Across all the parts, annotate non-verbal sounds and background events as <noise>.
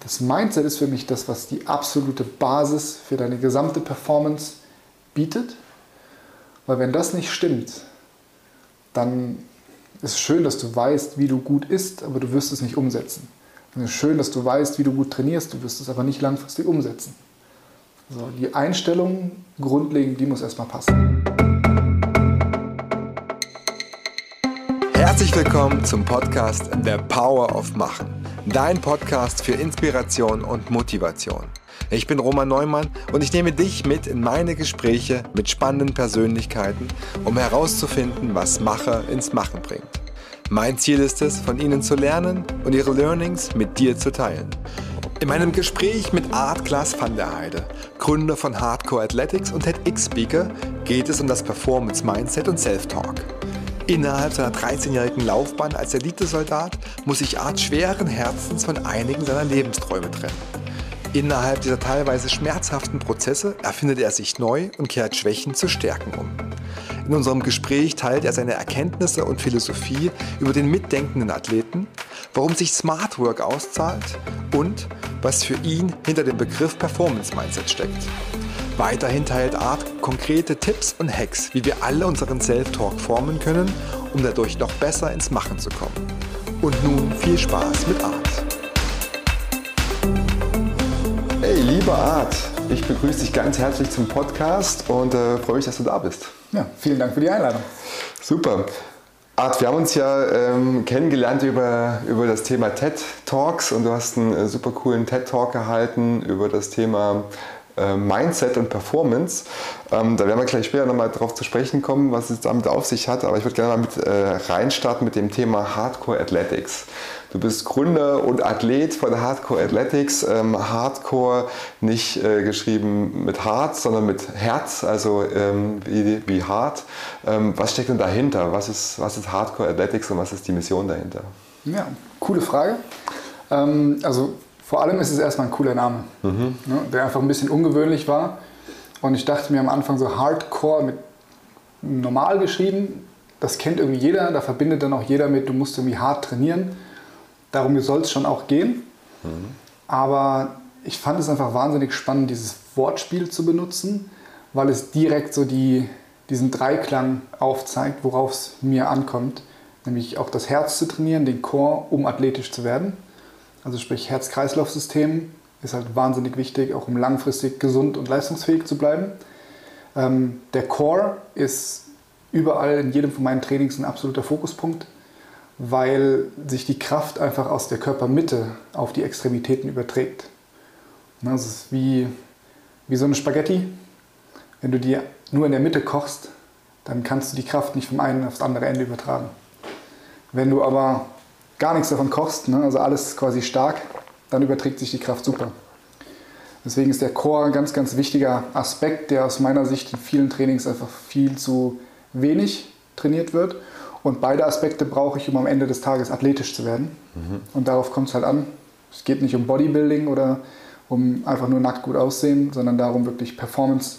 das Mindset ist für mich das, was die absolute Basis für deine gesamte Performance bietet. Weil wenn das nicht stimmt, dann ist es schön, dass du weißt, wie du gut isst, aber du wirst es nicht umsetzen. Es ist schön, dass du weißt, wie du gut trainierst, du wirst es aber nicht langfristig umsetzen. Also die Einstellung grundlegend, die muss erstmal passen. Herzlich willkommen zum Podcast The Power of Machen. Dein Podcast für Inspiration und Motivation. Ich bin Roman Neumann und ich nehme dich mit in meine Gespräche mit spannenden Persönlichkeiten, um herauszufinden, was Macher ins Machen bringt. Mein Ziel ist es, von ihnen zu lernen und ihre Learnings mit dir zu teilen. In meinem Gespräch mit Art Klaas van der Heide, Gründer von Hardcore Athletics und TEDx-Speaker, geht es um das Performance Mindset und Self-Talk. Innerhalb seiner 13-jährigen Laufbahn als Elitesoldat muss sich Art schweren Herzens von einigen seiner Lebensträume trennen. Innerhalb dieser teilweise schmerzhaften Prozesse erfindet er sich neu und kehrt Schwächen zu Stärken um. In unserem Gespräch teilt er seine Erkenntnisse und Philosophie über den mitdenkenden Athleten, warum sich Smart Work auszahlt und was für ihn hinter dem Begriff Performance Mindset steckt. Weiterhin teilt Art konkrete Tipps und Hacks, wie wir alle unseren Self-Talk formen können, um dadurch noch besser ins Machen zu kommen. Und nun viel Spaß mit Art. Hey, lieber Art, ich begrüße dich ganz herzlich zum Podcast und äh, freue mich, dass du da bist. Ja, vielen Dank für die Einladung. Super. Art, wir haben uns ja ähm, kennengelernt über, über das Thema TED Talks und du hast einen äh, super coolen TED Talk gehalten über das Thema äh, Mindset und Performance. Ähm, da werden wir gleich später nochmal drauf zu sprechen kommen, was es damit auf sich hat. Aber ich würde gerne mal mit äh, reinstarten mit dem Thema Hardcore Athletics. Du bist Gründer und Athlet von Hardcore Athletics. Ähm, Hardcore nicht äh, geschrieben mit Hart, sondern mit Herz, also ähm, wie, wie hart. Ähm, was steckt denn dahinter? Was ist, was ist Hardcore Athletics und was ist die Mission dahinter? Ja, coole Frage. Ähm, also vor allem ist es erstmal ein cooler Name, mhm. ne, der einfach ein bisschen ungewöhnlich war. Und ich dachte mir am Anfang so Hardcore mit normal geschrieben, das kennt irgendwie jeder, da verbindet dann auch jeder mit, du musst irgendwie hart trainieren. Darum soll es schon auch gehen. Mhm. Aber ich fand es einfach wahnsinnig spannend, dieses Wortspiel zu benutzen, weil es direkt so die, diesen Dreiklang aufzeigt, worauf es mir ankommt. Nämlich auch das Herz zu trainieren, den Chor, um athletisch zu werden also sprich Herz-Kreislauf-System ist halt wahnsinnig wichtig, auch um langfristig gesund und leistungsfähig zu bleiben. Ähm, der Core ist überall in jedem von meinen Trainings ein absoluter Fokuspunkt, weil sich die Kraft einfach aus der Körpermitte auf die Extremitäten überträgt. Das ist wie, wie so eine Spaghetti. Wenn du die nur in der Mitte kochst, dann kannst du die Kraft nicht vom einen aufs andere Ende übertragen. Wenn du aber gar nichts davon kochst, ne? also alles quasi stark, dann überträgt sich die Kraft super. Deswegen ist der Core ein ganz, ganz wichtiger Aspekt, der aus meiner Sicht in vielen Trainings einfach viel zu wenig trainiert wird. Und beide Aspekte brauche ich, um am Ende des Tages athletisch zu werden. Mhm. Und darauf kommt es halt an. Es geht nicht um Bodybuilding oder um einfach nur nackt gut aussehen, sondern darum, wirklich Performance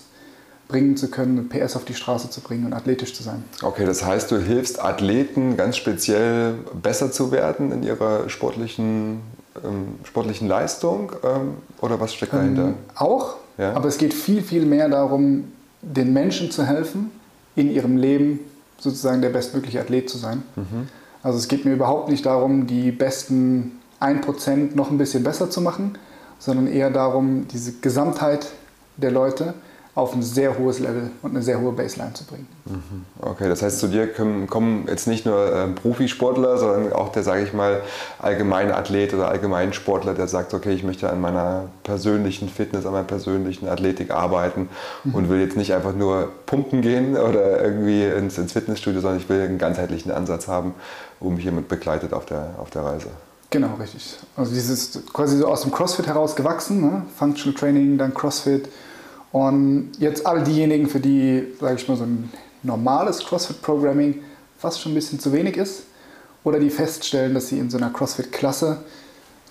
bringen zu können, PS auf die Straße zu bringen und athletisch zu sein. Okay, das heißt, du hilfst Athleten ganz speziell besser zu werden in ihrer sportlichen, ähm, sportlichen Leistung ähm, oder was steckt dahinter? Ähm, auch, ja? aber es geht viel, viel mehr darum, den Menschen zu helfen, in ihrem Leben sozusagen der bestmögliche Athlet zu sein. Mhm. Also es geht mir überhaupt nicht darum, die besten 1% noch ein bisschen besser zu machen, sondern eher darum, diese Gesamtheit der Leute auf ein sehr hohes Level und eine sehr hohe Baseline zu bringen. Mhm. Okay, das heißt, zu dir kommen jetzt nicht nur äh, Profisportler, sondern auch der, sage ich mal, allgemeine Athlet oder allgemeine Sportler, der sagt, okay, ich möchte an meiner persönlichen Fitness, an meiner persönlichen Athletik arbeiten mhm. und will jetzt nicht einfach nur pumpen gehen oder irgendwie ins, ins, Fitnessstudio, sondern ich will einen ganzheitlichen Ansatz haben, wo mich jemand begleitet auf der, auf der Reise. Genau, richtig. Also dieses quasi so aus dem CrossFit heraus gewachsen, ne? Functional Training, dann CrossFit, und jetzt all diejenigen, für die, sage ich mal, so ein normales CrossFit-Programming fast schon ein bisschen zu wenig ist oder die feststellen, dass sie in so einer CrossFit-Klasse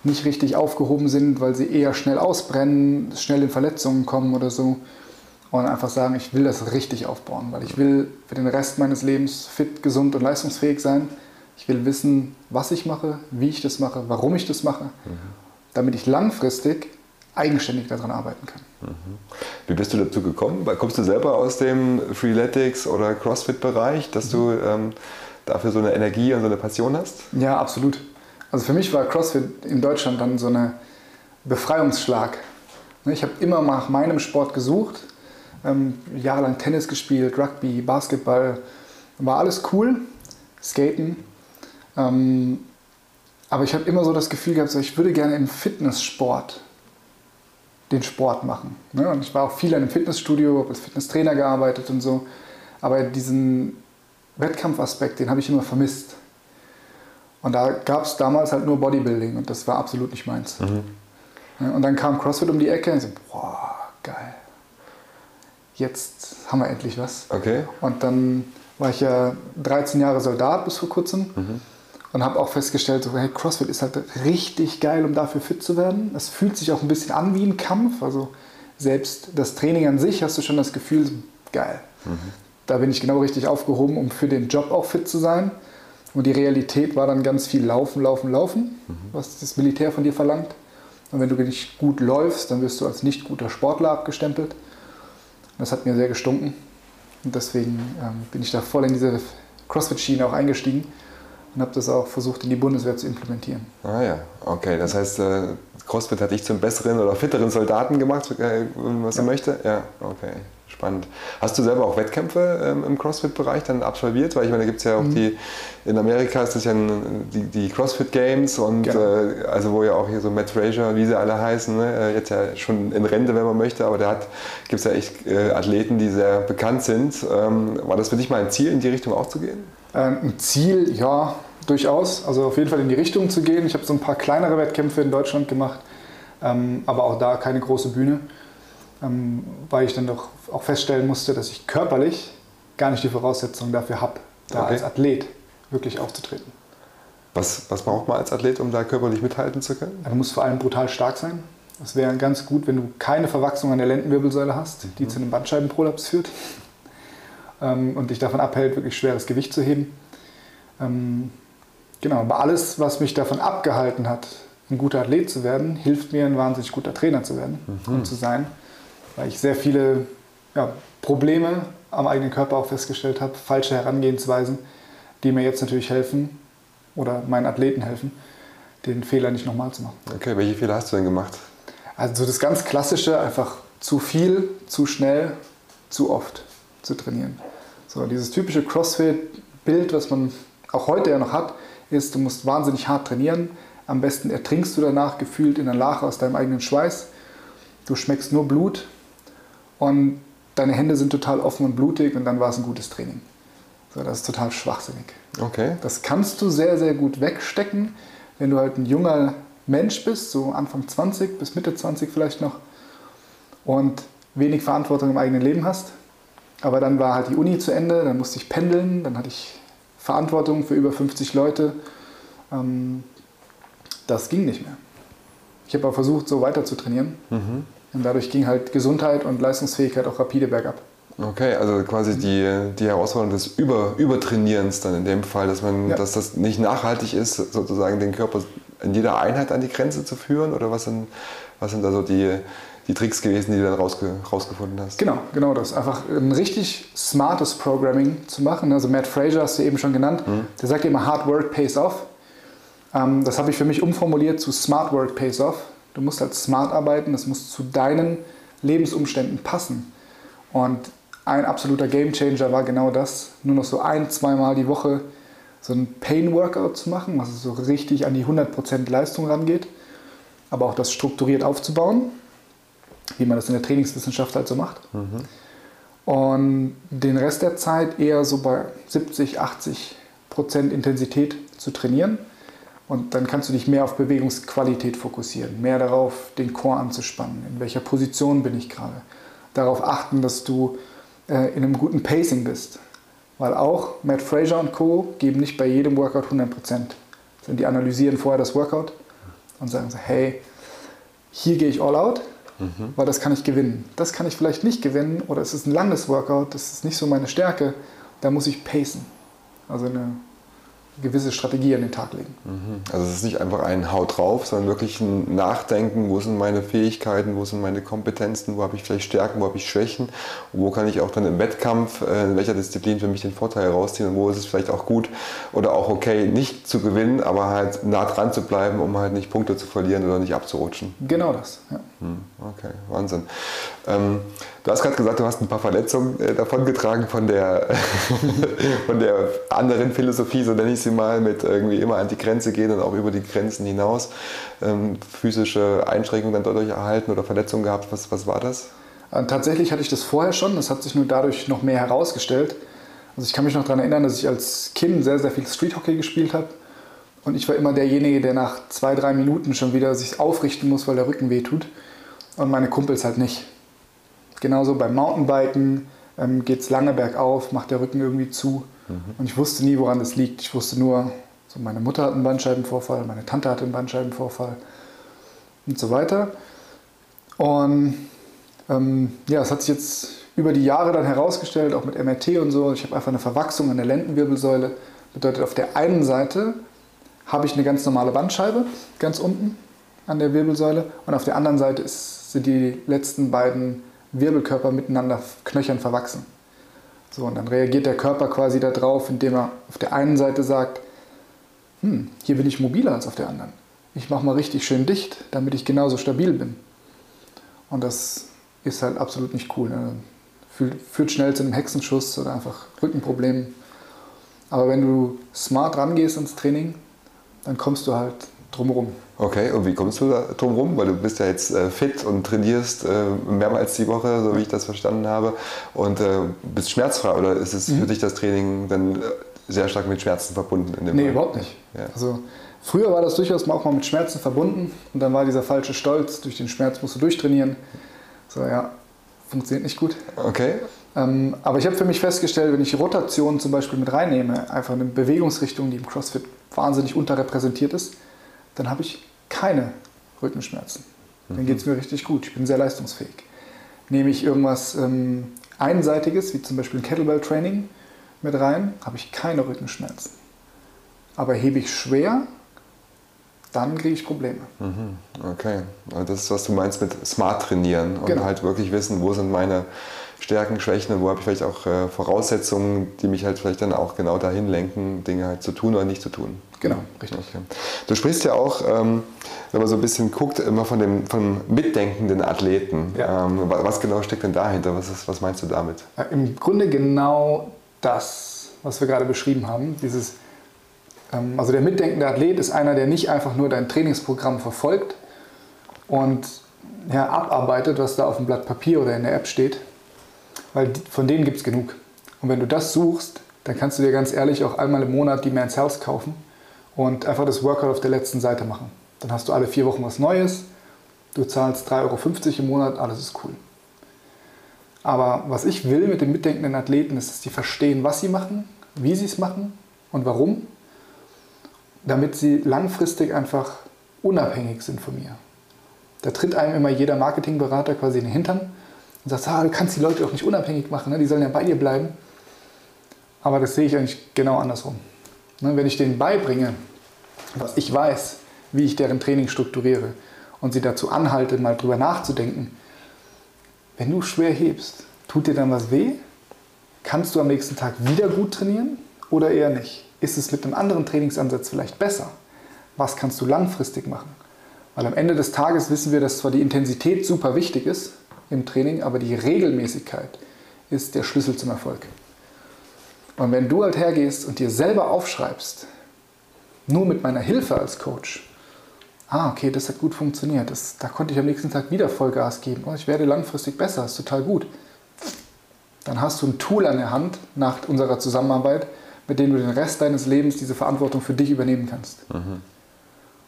nicht richtig aufgehoben sind, weil sie eher schnell ausbrennen, schnell in Verletzungen kommen oder so und einfach sagen, ich will das richtig aufbauen, weil ich will für den Rest meines Lebens fit, gesund und leistungsfähig sein. Ich will wissen, was ich mache, wie ich das mache, warum ich das mache. Mhm damit ich langfristig eigenständig daran arbeiten kann. Wie bist du dazu gekommen? Kommst du selber aus dem Freeletics oder CrossFit-Bereich, dass du ähm, dafür so eine Energie und so eine Passion hast? Ja, absolut. Also für mich war CrossFit in Deutschland dann so ein Befreiungsschlag. Ne, ich habe immer nach meinem Sport gesucht, ähm, jahrelang Tennis gespielt, Rugby, Basketball, war alles cool, Skaten. Ähm, aber ich habe immer so das Gefühl gehabt, ich würde gerne im Fitnesssport den Sport machen. Ne? Und ich war auch viel in einem Fitnessstudio, habe als Fitnesstrainer gearbeitet und so. Aber diesen Wettkampfaspekt, den habe ich immer vermisst. Und da gab es damals halt nur Bodybuilding und das war absolut nicht meins. Mhm. Und dann kam CrossFit um die Ecke und ich so, boah, geil. Jetzt haben wir endlich was. Okay. Und dann war ich ja 13 Jahre Soldat bis vor kurzem. Mhm und habe auch festgestellt, so, hey, CrossFit ist halt richtig geil, um dafür fit zu werden. Es fühlt sich auch ein bisschen an wie ein Kampf. Also selbst das Training an sich hast du schon das Gefühl, geil. Mhm. Da bin ich genau richtig aufgehoben, um für den Job auch fit zu sein. Und die Realität war dann ganz viel Laufen, Laufen, Laufen, mhm. was das Militär von dir verlangt. Und wenn du nicht gut läufst, dann wirst du als nicht guter Sportler abgestempelt. Das hat mir sehr gestunken. Und deswegen ähm, bin ich da voll in diese CrossFit-Schiene auch eingestiegen und habe das auch versucht in die Bundeswehr zu implementieren. Ah ja, okay. Das heißt, äh, CrossFit hat dich zum besseren oder fitteren Soldaten gemacht, äh, was ja. er möchte? Ja, okay. Spannend. Hast du selber auch Wettkämpfe ähm, im CrossFit-Bereich dann absolviert? Weil ich meine, da gibt es ja auch mhm. die, in Amerika ist das ja ein, die, die CrossFit Games und genau. äh, also wo ja auch hier so Matt Fraser, wie sie alle heißen, ne? Äh, jetzt ja schon in Rente, wenn man möchte, aber da gibt es ja echt äh, Athleten, die sehr bekannt sind. Ähm, war das für dich mal ein Ziel, in die Richtung auch zu gehen? Ähm, ein Ziel, ja, durchaus. Also auf jeden Fall in die Richtung zu gehen. Ich habe so ein paar kleinere Wettkämpfe in Deutschland gemacht, ähm, aber auch da keine große Bühne, ähm, weil ich dann doch auch feststellen musste, dass ich körperlich gar nicht die Voraussetzungen dafür habe, da okay. als Athlet wirklich aufzutreten. Was, was braucht man als Athlet, um da körperlich mithalten zu können? Du musst vor allem brutal stark sein. Das wäre ganz gut, wenn du keine Verwachsung an der Lendenwirbelsäule hast, die mhm. zu einem Bandscheibenprolaps führt ähm, und dich davon abhält, wirklich schweres Gewicht zu heben. Ähm, Genau, aber alles, was mich davon abgehalten hat, ein guter Athlet zu werden, hilft mir, ein wahnsinnig guter Trainer zu werden mhm. und zu sein, weil ich sehr viele ja, Probleme am eigenen Körper auch festgestellt habe, falsche Herangehensweisen, die mir jetzt natürlich helfen oder meinen Athleten helfen, den Fehler nicht nochmal zu machen. Okay, welche Fehler hast du denn gemacht? Also das ganz Klassische, einfach zu viel, zu schnell, zu oft zu trainieren. So dieses typische CrossFit-Bild, was man auch heute ja noch hat, ist, du musst wahnsinnig hart trainieren. Am besten ertrinkst du danach gefühlt in der Lache aus deinem eigenen Schweiß. Du schmeckst nur Blut und deine Hände sind total offen und blutig und dann war es ein gutes Training. So, das ist total schwachsinnig. Okay. Das kannst du sehr, sehr gut wegstecken, wenn du halt ein junger Mensch bist, so Anfang 20 bis Mitte 20 vielleicht noch und wenig Verantwortung im eigenen Leben hast. Aber dann war halt die Uni zu Ende, dann musste ich pendeln, dann hatte ich Verantwortung für über 50 Leute. Ähm, das ging nicht mehr. Ich habe aber versucht, so weiter zu trainieren. Mhm. Und dadurch ging halt Gesundheit und Leistungsfähigkeit auch rapide bergab. Okay, also quasi die, die Herausforderung des Über, Übertrainierens dann in dem Fall, dass, man, ja. dass das nicht nachhaltig ist, sozusagen den Körper in jeder Einheit an die Grenze zu führen? Oder was sind, was sind da so die, die Tricks gewesen, die du dann rausge rausgefunden hast. Genau, genau das. Einfach ein richtig smartes Programming zu machen. Also Matt Fraser hast du eben schon genannt. Mhm. Der sagt immer, Hard Work pays off. Ähm, das habe ich für mich umformuliert zu Smart Work pays off. Du musst halt smart arbeiten, das muss zu deinen Lebensumständen passen. Und ein absoluter Gamechanger war genau das. Nur noch so ein, zweimal die Woche so ein Pain-Workout zu machen, was so richtig an die 100% Leistung rangeht. Aber auch das strukturiert aufzubauen wie man das in der Trainingswissenschaft halt so macht. Mhm. Und den Rest der Zeit eher so bei 70, 80 Prozent Intensität zu trainieren. Und dann kannst du dich mehr auf Bewegungsqualität fokussieren, mehr darauf, den Core anzuspannen. In welcher Position bin ich gerade? Darauf achten, dass du äh, in einem guten Pacing bist. Weil auch Matt Fraser und Co. geben nicht bei jedem Workout 100 Prozent. Die analysieren vorher das Workout und sagen so, hey, hier gehe ich all out, mhm. weil das kann ich gewinnen. Das kann ich vielleicht nicht gewinnen oder es ist ein langes Workout, das ist nicht so meine Stärke, da muss ich pacen. Also eine gewisse Strategie an den Tag legen. Mhm. Also es ist nicht einfach ein Haut drauf, sondern wirklich ein Nachdenken, wo sind meine Fähigkeiten, wo sind meine Kompetenzen, wo habe ich vielleicht Stärken, wo habe ich Schwächen, wo kann ich auch dann im Wettkampf, äh, in welcher Disziplin für mich den Vorteil herausziehen und wo ist es vielleicht auch gut oder auch okay, nicht zu gewinnen, aber halt nah dran zu bleiben, um halt nicht Punkte zu verlieren oder nicht abzurutschen. Genau das, ja. Hm, okay, Wahnsinn. Ähm, du hast gerade gesagt, du hast ein paar Verletzungen äh, davongetragen von der, <laughs> von der anderen Philosophie, so nenne ich sie mal, mit irgendwie immer an die Grenze gehen und auch über die Grenzen hinaus. Ähm, physische Einschränkungen dann dadurch erhalten oder Verletzungen gehabt. Was, was war das? Äh, tatsächlich hatte ich das vorher schon, das hat sich nur dadurch noch mehr herausgestellt. Also ich kann mich noch daran erinnern, dass ich als Kind sehr, sehr viel Streethockey gespielt habe. Und ich war immer derjenige, der nach zwei, drei Minuten schon wieder sich aufrichten muss, weil der Rücken wehtut. Und meine Kumpels halt nicht. Genauso beim Mountainbiken ähm, geht es lange bergauf, macht der Rücken irgendwie zu. Mhm. Und ich wusste nie, woran das liegt. Ich wusste nur, so meine Mutter hat einen Bandscheibenvorfall, meine Tante hatte einen Bandscheibenvorfall und so weiter. Und ähm, ja, es hat sich jetzt über die Jahre dann herausgestellt, auch mit MRT und so. Ich habe einfach eine Verwachsung an der Lendenwirbelsäule. Bedeutet, auf der einen Seite habe ich eine ganz normale Bandscheibe, ganz unten an der Wirbelsäule, und auf der anderen Seite ist, sind die letzten beiden Wirbelkörper miteinander knöchern verwachsen. So, und dann reagiert der Körper quasi darauf, indem er auf der einen Seite sagt, hm, hier bin ich mobiler als auf der anderen. Ich mache mal richtig schön dicht, damit ich genauso stabil bin. Und das ist halt absolut nicht cool. Ne? Führt schnell zu einem Hexenschuss oder einfach Rückenproblemen. Aber wenn du smart rangehst ins Training, dann kommst du halt drumherum. Okay, und wie kommst du da drumherum? Weil du bist ja jetzt äh, fit und trainierst äh, mehrmals die Woche, so wie ich das verstanden habe, und äh, bist schmerzfrei. Oder ist es mhm. für dich das Training dann äh, sehr stark mit Schmerzen verbunden? In dem nee, Fall? überhaupt nicht. Ja. Also, früher war das durchaus auch mal mit Schmerzen verbunden und dann war dieser falsche Stolz, durch den Schmerz musst du durchtrainieren. So, ja, funktioniert nicht gut. Okay. Ähm, aber ich habe für mich festgestellt, wenn ich Rotation zum Beispiel mit reinnehme, einfach eine Bewegungsrichtung, die im CrossFit wahnsinnig unterrepräsentiert ist, dann habe ich keine Rückenschmerzen. Dann mhm. geht es mir richtig gut. Ich bin sehr leistungsfähig. Nehme ich irgendwas ähm, Einseitiges, wie zum Beispiel ein Kettlebell-Training, mit rein, habe ich keine Rückenschmerzen. Aber hebe ich schwer, dann kriege ich Probleme. Mhm. Okay, also das ist, was du meinst mit smart trainieren und genau. halt wirklich wissen, wo sind meine Stärken, Schwächen und wo habe ich vielleicht auch äh, Voraussetzungen, die mich halt vielleicht dann auch genau dahin lenken, Dinge halt zu tun oder nicht zu tun. Genau, richtig. Okay. Du sprichst ja auch, ähm, wenn man so ein bisschen guckt, immer von dem vom mitdenkenden Athleten. Ja. Ähm, was genau steckt denn dahinter? Was, ist, was meinst du damit? Ja, Im Grunde genau das, was wir gerade beschrieben haben. Dieses, ähm, also der mitdenkende Athlet ist einer, der nicht einfach nur dein Trainingsprogramm verfolgt und ja, abarbeitet, was da auf dem Blatt Papier oder in der App steht, weil von denen gibt es genug. Und wenn du das suchst, dann kannst du dir ganz ehrlich auch einmal im Monat die Man's Health kaufen und einfach das Workout auf der letzten Seite machen. Dann hast du alle vier Wochen was Neues, du zahlst 3,50 Euro im Monat, alles ist cool. Aber was ich will mit den mitdenkenden Athleten ist, dass die verstehen, was sie machen, wie sie es machen und warum, damit sie langfristig einfach unabhängig sind von mir. Da tritt einem immer jeder Marketingberater quasi in den Hintern und sagt, ah, du kannst die Leute doch nicht unabhängig machen, ne? die sollen ja bei dir bleiben. Aber das sehe ich eigentlich genau andersrum. Ne? Wenn ich denen beibringe, was ich weiß, wie ich deren Training strukturiere und sie dazu anhalte, mal drüber nachzudenken, wenn du schwer hebst, tut dir dann was weh? Kannst du am nächsten Tag wieder gut trainieren oder eher nicht? Ist es mit einem anderen Trainingsansatz vielleicht besser? Was kannst du langfristig machen? Weil am Ende des Tages wissen wir, dass zwar die Intensität super wichtig ist, im Training, aber die Regelmäßigkeit ist der Schlüssel zum Erfolg. Und wenn du halt hergehst und dir selber aufschreibst, nur mit meiner Hilfe als Coach, ah, okay, das hat gut funktioniert, das, da konnte ich am nächsten Tag wieder Vollgas geben, oh, ich werde langfristig besser, das ist total gut. Dann hast du ein Tool an der Hand nach unserer Zusammenarbeit, mit dem du den Rest deines Lebens diese Verantwortung für dich übernehmen kannst. Mhm.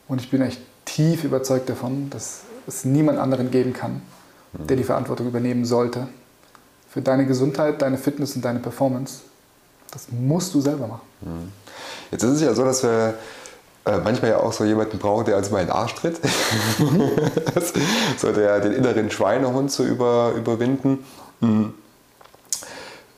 Und ich bin echt tief überzeugt davon, dass es niemand anderen geben kann, der die Verantwortung übernehmen sollte. Für deine Gesundheit, deine Fitness und deine Performance. Das musst du selber machen. Mhm. Jetzt ist es ja so, dass wir äh, manchmal ja auch so jemanden brauchen, der uns mal in den Arsch tritt. <laughs> <laughs> so der, den inneren Schweinehund zu über, überwinden. Mhm.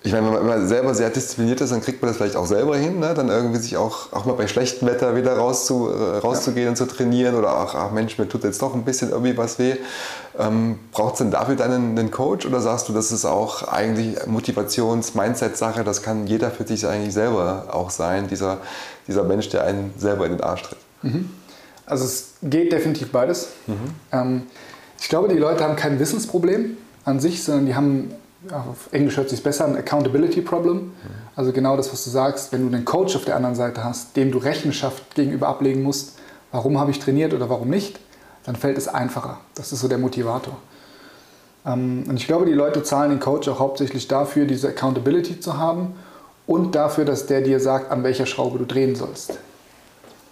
Ich meine, wenn man selber sehr diszipliniert ist, dann kriegt man das vielleicht auch selber hin, ne? dann irgendwie sich auch, auch mal bei schlechtem Wetter wieder rauszu, äh, rauszugehen ja. und zu trainieren oder auch, ach Mensch, mir tut jetzt doch ein bisschen irgendwie was weh. Ähm, Braucht es denn dafür dann einen, einen, Coach oder sagst du, das ist auch eigentlich Motivations-, Mindset-Sache, das kann jeder für sich eigentlich selber auch sein, dieser, dieser Mensch, der einen selber in den Arsch tritt? Mhm. Also es geht definitiv beides. Mhm. Ähm, ich glaube, die Leute haben kein Wissensproblem an sich, sondern die haben auf Englisch hört sich besser, ein Accountability Problem. Also genau das, was du sagst, wenn du einen Coach auf der anderen Seite hast, dem du Rechenschaft gegenüber ablegen musst, warum habe ich trainiert oder warum nicht, dann fällt es einfacher. Das ist so der Motivator. Ähm, und ich glaube, die Leute zahlen den Coach auch hauptsächlich dafür, diese Accountability zu haben und dafür, dass der dir sagt, an welcher Schraube du drehen sollst.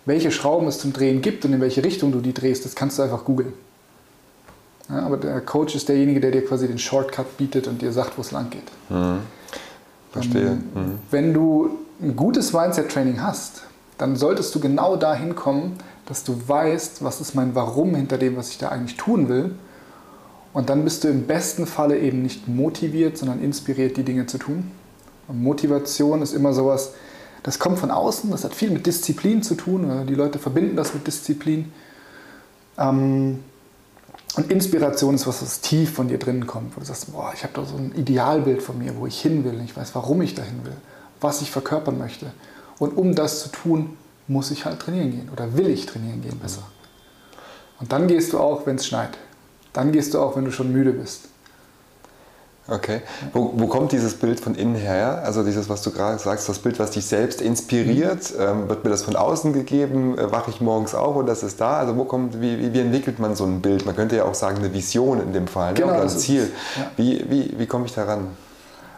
Welche Schrauben es zum Drehen gibt und in welche Richtung du die drehst, das kannst du einfach googeln. Ja, aber der Coach ist derjenige, der dir quasi den Shortcut bietet und dir sagt, wo es lang geht. Mhm. Verstehe. Ähm, mhm. Wenn du ein gutes Mindset-Training hast, dann solltest du genau dahin kommen, dass du weißt, was ist mein Warum hinter dem, was ich da eigentlich tun will. Und dann bist du im besten Falle eben nicht motiviert, sondern inspiriert, die Dinge zu tun. Und Motivation ist immer sowas, das kommt von außen, das hat viel mit Disziplin zu tun. Die Leute verbinden das mit Disziplin. Ähm, und Inspiration ist was, was tief von dir drinnen kommt, wo du sagst, boah, ich habe da so ein Idealbild von mir, wo ich hin will, ich weiß, warum ich dahin will, was ich verkörpern möchte. Und um das zu tun, muss ich halt trainieren gehen oder will ich trainieren gehen besser. Und dann gehst du auch, wenn es schneit. Dann gehst du auch, wenn du schon müde bist. Okay. Wo, wo, kommt dieses Bild von innen her? Also dieses, was du gerade sagst, das Bild, was dich selbst inspiriert, ähm, wird mir das von außen gegeben? Äh, wache ich morgens auf und das ist da? Also wo kommt, wie, wie, entwickelt man so ein Bild? Man könnte ja auch sagen, eine Vision in dem Fall ne? genau, oder ein Ziel. Ja. Wie, wie, wie komme ich daran?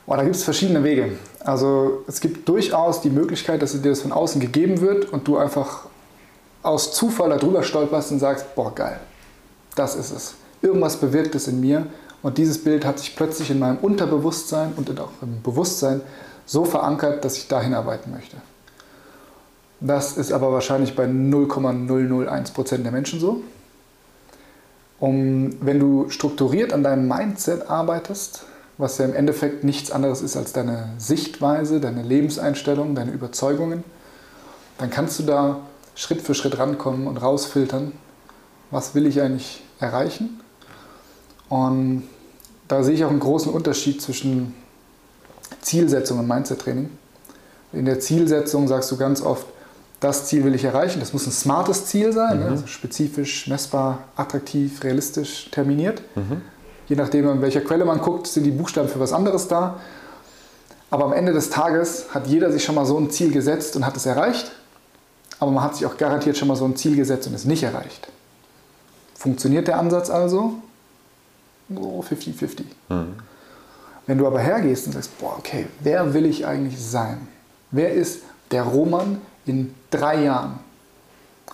Oh, da gibt es verschiedene Wege. Also es gibt durchaus die Möglichkeit, dass dir das von außen gegeben wird und du einfach aus Zufall darüber stolperst und sagst, boah geil, das ist es. Irgendwas bewirkt es in mir und dieses Bild hat sich plötzlich in meinem Unterbewusstsein und auch im Bewusstsein so verankert, dass ich dahin arbeiten möchte. Das ist aber wahrscheinlich bei 0,001% der Menschen so. Um, wenn du strukturiert an deinem Mindset arbeitest, was ja im Endeffekt nichts anderes ist als deine Sichtweise, deine Lebenseinstellung, deine Überzeugungen, dann kannst du da Schritt für Schritt rankommen und rausfiltern, was will ich eigentlich erreichen und da sehe ich auch einen großen Unterschied zwischen Zielsetzung und Mindset-Training. In der Zielsetzung sagst du ganz oft, das Ziel will ich erreichen. Das muss ein smartes Ziel sein, mhm. also spezifisch, messbar, attraktiv, realistisch terminiert. Mhm. Je nachdem, an welcher Quelle man guckt, sind die Buchstaben für was anderes da. Aber am Ende des Tages hat jeder sich schon mal so ein Ziel gesetzt und hat es erreicht. Aber man hat sich auch garantiert schon mal so ein Ziel gesetzt und es nicht erreicht. Funktioniert der Ansatz also? So 50-50. Mhm. Wenn du aber hergehst und sagst, boah, okay, wer will ich eigentlich sein? Wer ist der Roman in drei Jahren?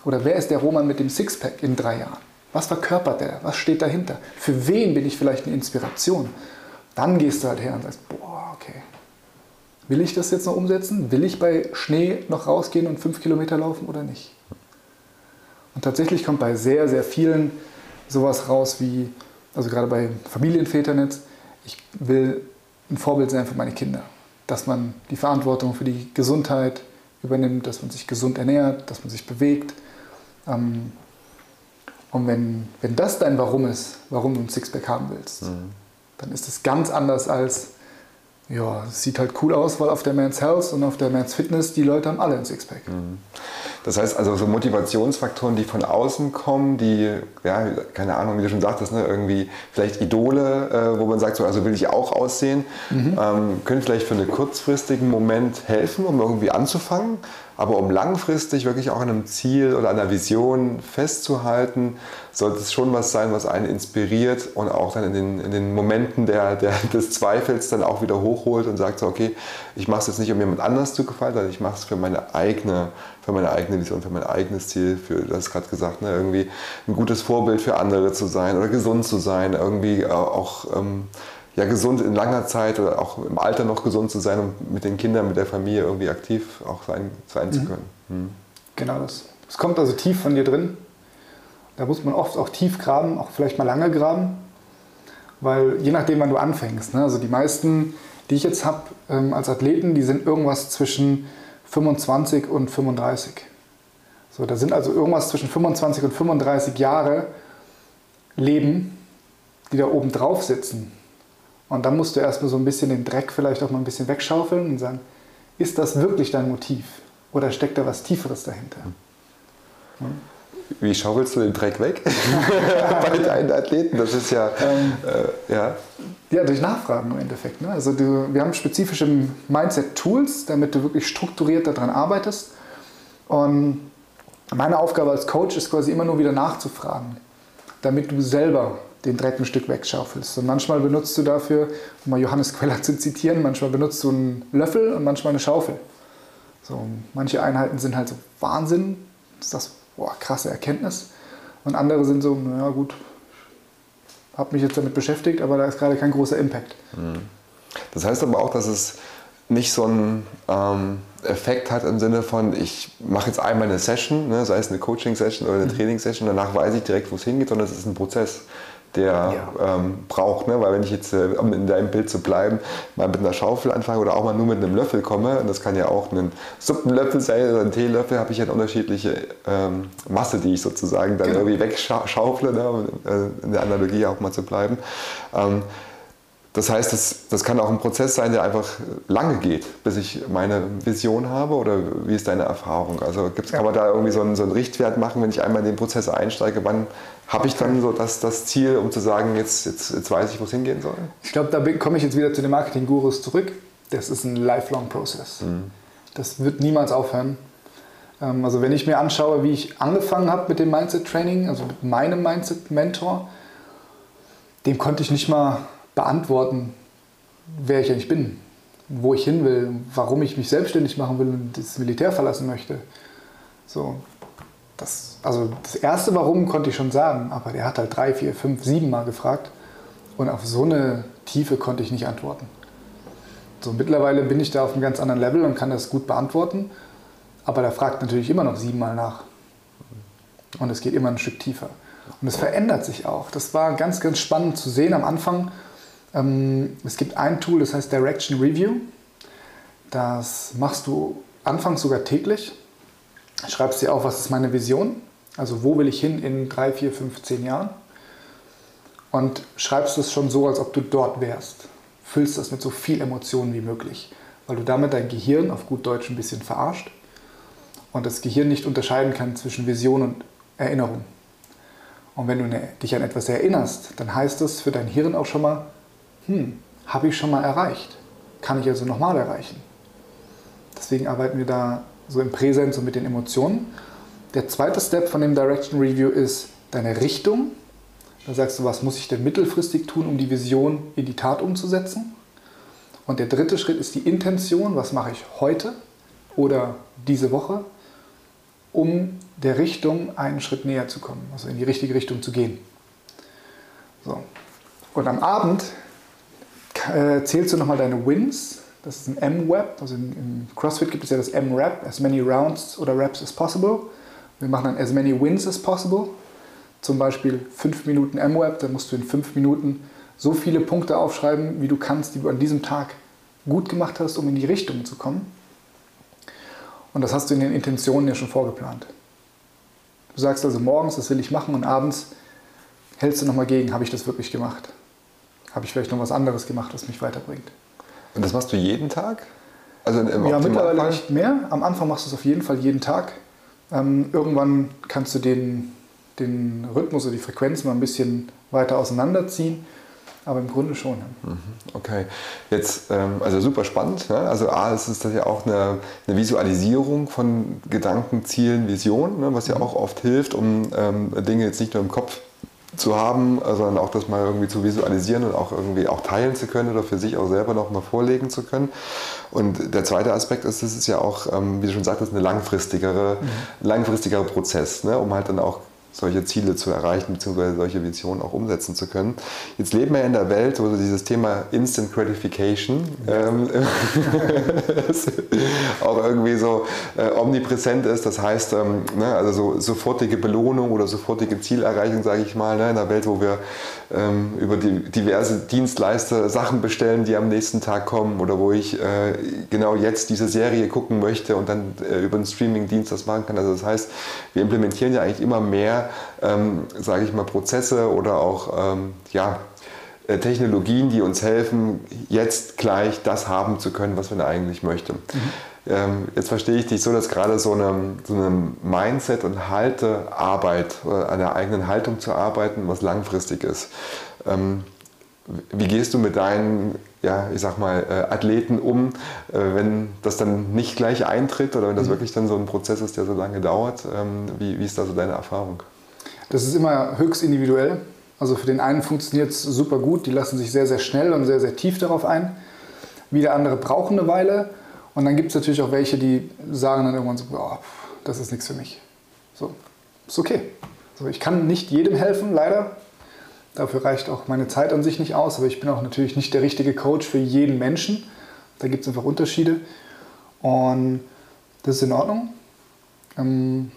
Oder wer ist der Roman mit dem Sixpack in drei Jahren? Was verkörpert der? Was steht dahinter? Für wen bin ich vielleicht eine Inspiration? Dann gehst du halt her und sagst, boah, okay. Will ich das jetzt noch umsetzen? Will ich bei Schnee noch rausgehen und fünf Kilometer laufen oder nicht? Und tatsächlich kommt bei sehr, sehr vielen sowas raus wie, also gerade bei Familienvätern jetzt, ich will ein Vorbild sein für meine Kinder. Dass man die Verantwortung für die Gesundheit übernimmt, dass man sich gesund ernährt, dass man sich bewegt. Ähm, und wenn, wenn das dein Warum ist, warum du ein Sixpack haben willst, mhm. dann ist es ganz anders als, ja, es sieht halt cool aus, weil auf der Man's Health und auf der Man's Fitness die Leute haben alle ein Sixpack. Mhm. Das heißt also so Motivationsfaktoren, die von außen kommen, die, ja, keine Ahnung, wie du schon sagtest, ne, irgendwie vielleicht Idole, äh, wo man sagt, so, also will ich auch aussehen, mhm. ähm, können vielleicht für einen kurzfristigen Moment helfen, um irgendwie anzufangen. Aber um langfristig wirklich auch an einem Ziel oder einer Vision festzuhalten, sollte es schon was sein, was einen inspiriert und auch dann in den, in den Momenten der, der, des Zweifels dann auch wieder hochholt und sagt so, okay, ich mache es jetzt nicht, um jemand anders zu gefallen, sondern ich mache es für meine eigene, für meine eigene Vision, für mein eigenes Ziel, für, du hast gerade gesagt, ne, irgendwie ein gutes Vorbild für andere zu sein oder gesund zu sein, irgendwie auch ähm, ja, gesund in langer Zeit oder auch im Alter noch gesund zu sein und mit den Kindern, mit der Familie irgendwie aktiv auch sein, sein mhm. zu können. Mhm. Genau das. Es kommt also tief von dir drin. Da muss man oft auch tief graben, auch vielleicht mal lange graben. Weil je nachdem, wann du anfängst. Ne? Also die meisten die ich jetzt habe ähm, als Athleten, die sind irgendwas zwischen 25 und 35. So, da sind also irgendwas zwischen 25 und 35 Jahre Leben, die da oben drauf sitzen. Und dann musst du erstmal so ein bisschen den Dreck vielleicht auch mal ein bisschen wegschaufeln und sagen, ist das wirklich dein Motiv? Oder steckt da was Tieferes dahinter? Hm. Wie schaufelst du den Dreck weg <laughs> bei deinen Athleten? Das ist ja, ähm, äh, ja. Ja, durch Nachfragen im Endeffekt. Ne? Also du, wir haben spezifische Mindset-Tools, damit du wirklich strukturiert daran arbeitest. Und meine Aufgabe als Coach ist quasi immer nur wieder nachzufragen, damit du selber den Dreck ein Stück wegschaufelst. Und manchmal benutzt du dafür, um mal Johannes Queller zu zitieren, manchmal benutzt du einen Löffel und manchmal eine Schaufel. So, manche Einheiten sind halt so Wahnsinn, das ist boah, krasse Erkenntnis. Und andere sind so, naja gut, habe mich jetzt damit beschäftigt, aber da ist gerade kein großer Impact. Mhm. Das heißt aber auch, dass es nicht so einen ähm, Effekt hat im Sinne von, ich mache jetzt einmal eine Session, ne, sei es eine Coaching-Session oder eine mhm. Training-Session, danach weiß ich direkt, wo es hingeht, sondern es ist ein Prozess der ja. ähm, braucht. Ne? Weil wenn ich jetzt, äh, um in deinem Bild zu bleiben, mal mit einer Schaufel anfange oder auch mal nur mit einem Löffel komme, und das kann ja auch ein Suppenlöffel sein oder ein Teelöffel, habe ich ja eine unterschiedliche ähm, Masse, die ich sozusagen dann genau. irgendwie wegschaufle, ne? um äh, in der Analogie auch mal zu bleiben. Ähm, das heißt, das, das kann auch ein Prozess sein, der einfach lange geht, bis ich meine Vision habe? Oder wie ist deine Erfahrung? Also gibt's, kann man da irgendwie so einen, so einen Richtwert machen, wenn ich einmal in den Prozess einsteige? Wann habe ich dann so das, das Ziel, um zu sagen, jetzt, jetzt, jetzt weiß ich, wo es hingehen soll? Ich glaube, da komme ich jetzt wieder zu den Marketing-Gurus zurück. Das ist ein lifelong Prozess. Mhm. Das wird niemals aufhören. Ähm, also wenn ich mir anschaue, wie ich angefangen habe mit dem Mindset-Training, also mit meinem Mindset-Mentor, dem konnte ich nicht mal beantworten, wer ich eigentlich bin, wo ich hin will, warum ich mich selbstständig machen will und das Militär verlassen möchte. So, das, also das erste Warum konnte ich schon sagen, aber der hat halt drei, vier, fünf, sieben Mal gefragt und auf so eine Tiefe konnte ich nicht antworten. So, mittlerweile bin ich da auf einem ganz anderen Level und kann das gut beantworten, aber der fragt natürlich immer noch siebenmal nach. Und es geht immer ein Stück tiefer. Und es verändert sich auch. Das war ganz, ganz spannend zu sehen. Am Anfang ähm, es gibt ein Tool, das heißt Direction Review. Das machst du anfangs sogar täglich. Schreibst dir auf, was ist meine Vision? Also wo will ich hin in drei, vier, fünf, zehn Jahren? Und schreibst es schon so, als ob du dort wärst. Füllst das mit so viel Emotionen wie möglich, weil du damit dein Gehirn auf gut Deutsch ein bisschen verarscht und das Gehirn nicht unterscheiden kann zwischen Vision und Erinnerung. Und wenn du ne, dich an etwas erinnerst, dann heißt das für dein Hirn auch schon mal, hm, habe ich schon mal erreicht. Kann ich also nochmal erreichen. Deswegen arbeiten wir da so im Präsens und mit den Emotionen. Der zweite Step von dem Direction Review ist deine Richtung. Da sagst du, was muss ich denn mittelfristig tun, um die Vision in die Tat umzusetzen? Und der dritte Schritt ist die Intention. Was mache ich heute oder diese Woche, um der Richtung einen Schritt näher zu kommen, also in die richtige Richtung zu gehen? So. Und am Abend äh, zählst du nochmal deine Wins. Das ist ein M-Web. Also im CrossFit gibt es ja das M-Rap, as many rounds oder Reps as possible. Wir machen dann as many wins as possible. Zum Beispiel 5 Minuten M-Web, dann musst du in 5 Minuten so viele Punkte aufschreiben, wie du kannst, die du an diesem Tag gut gemacht hast, um in die Richtung zu kommen. Und das hast du in den Intentionen ja schon vorgeplant. Du sagst also morgens, das will ich machen und abends hältst du nochmal gegen, habe ich das wirklich gemacht habe ich vielleicht noch was anderes gemacht, was mich weiterbringt. Und das machst du jeden Tag? Also im ja, mittlerweile nicht mehr. Am Anfang machst du es auf jeden Fall jeden Tag. Ähm, irgendwann kannst du den, den Rhythmus oder die Frequenz mal ein bisschen weiter auseinanderziehen. Aber im Grunde schon. Mhm, okay, jetzt, ähm, also super spannend. Ne? Also A, es ist das ja auch eine, eine, Visualisierung von Gedanken, Zielen, Visionen, ne? was ja mhm. auch oft hilft, um ähm, Dinge jetzt nicht nur im Kopf zu haben, sondern auch das mal irgendwie zu visualisieren und auch irgendwie auch teilen zu können oder für sich auch selber noch mal vorlegen zu können. Und der zweite Aspekt ist, es ist ja auch, ähm, wie du schon sagtest, ein langfristigere, mhm. langfristiger Prozess, ne, um halt dann auch solche Ziele zu erreichen, beziehungsweise solche Visionen auch umsetzen zu können. Jetzt leben wir in der Welt, wo dieses Thema Instant Gratification ähm, <laughs> auch irgendwie so äh, omnipräsent ist. Das heißt, ähm, ne, also so sofortige Belohnung oder sofortige Zielerreichung, sage ich mal, ne, in der Welt, wo wir ähm, über die diverse Dienstleister Sachen bestellen, die am nächsten Tag kommen oder wo ich äh, genau jetzt diese Serie gucken möchte und dann äh, über einen Streaming-Dienst das machen kann. Also das heißt, wir implementieren ja eigentlich immer mehr, ähm, sage ich mal, Prozesse oder auch ähm, ja, äh, Technologien, die uns helfen, jetzt gleich das haben zu können, was man eigentlich möchte. Mhm. Ähm, jetzt verstehe ich dich so, dass gerade so eine, so eine Mindset- und Haltearbeit, an der eigenen Haltung zu arbeiten, was langfristig ist. Ähm, wie gehst du mit deinen, ja, ich sag mal, äh, Athleten um, äh, wenn das dann nicht gleich eintritt oder wenn das mhm. wirklich dann so ein Prozess ist, der so lange dauert? Ähm, wie, wie ist da so deine Erfahrung? Das ist immer höchst individuell. Also für den einen funktioniert es super gut, die lassen sich sehr, sehr schnell und sehr, sehr tief darauf ein. Wieder andere brauchen eine Weile. Und dann gibt es natürlich auch welche, die sagen dann irgendwann so, oh, das ist nichts für mich. So, ist okay. So, ich kann nicht jedem helfen, leider. Dafür reicht auch meine Zeit an sich nicht aus, aber ich bin auch natürlich nicht der richtige Coach für jeden Menschen. Da gibt es einfach Unterschiede. Und das ist in Ordnung. Ähm,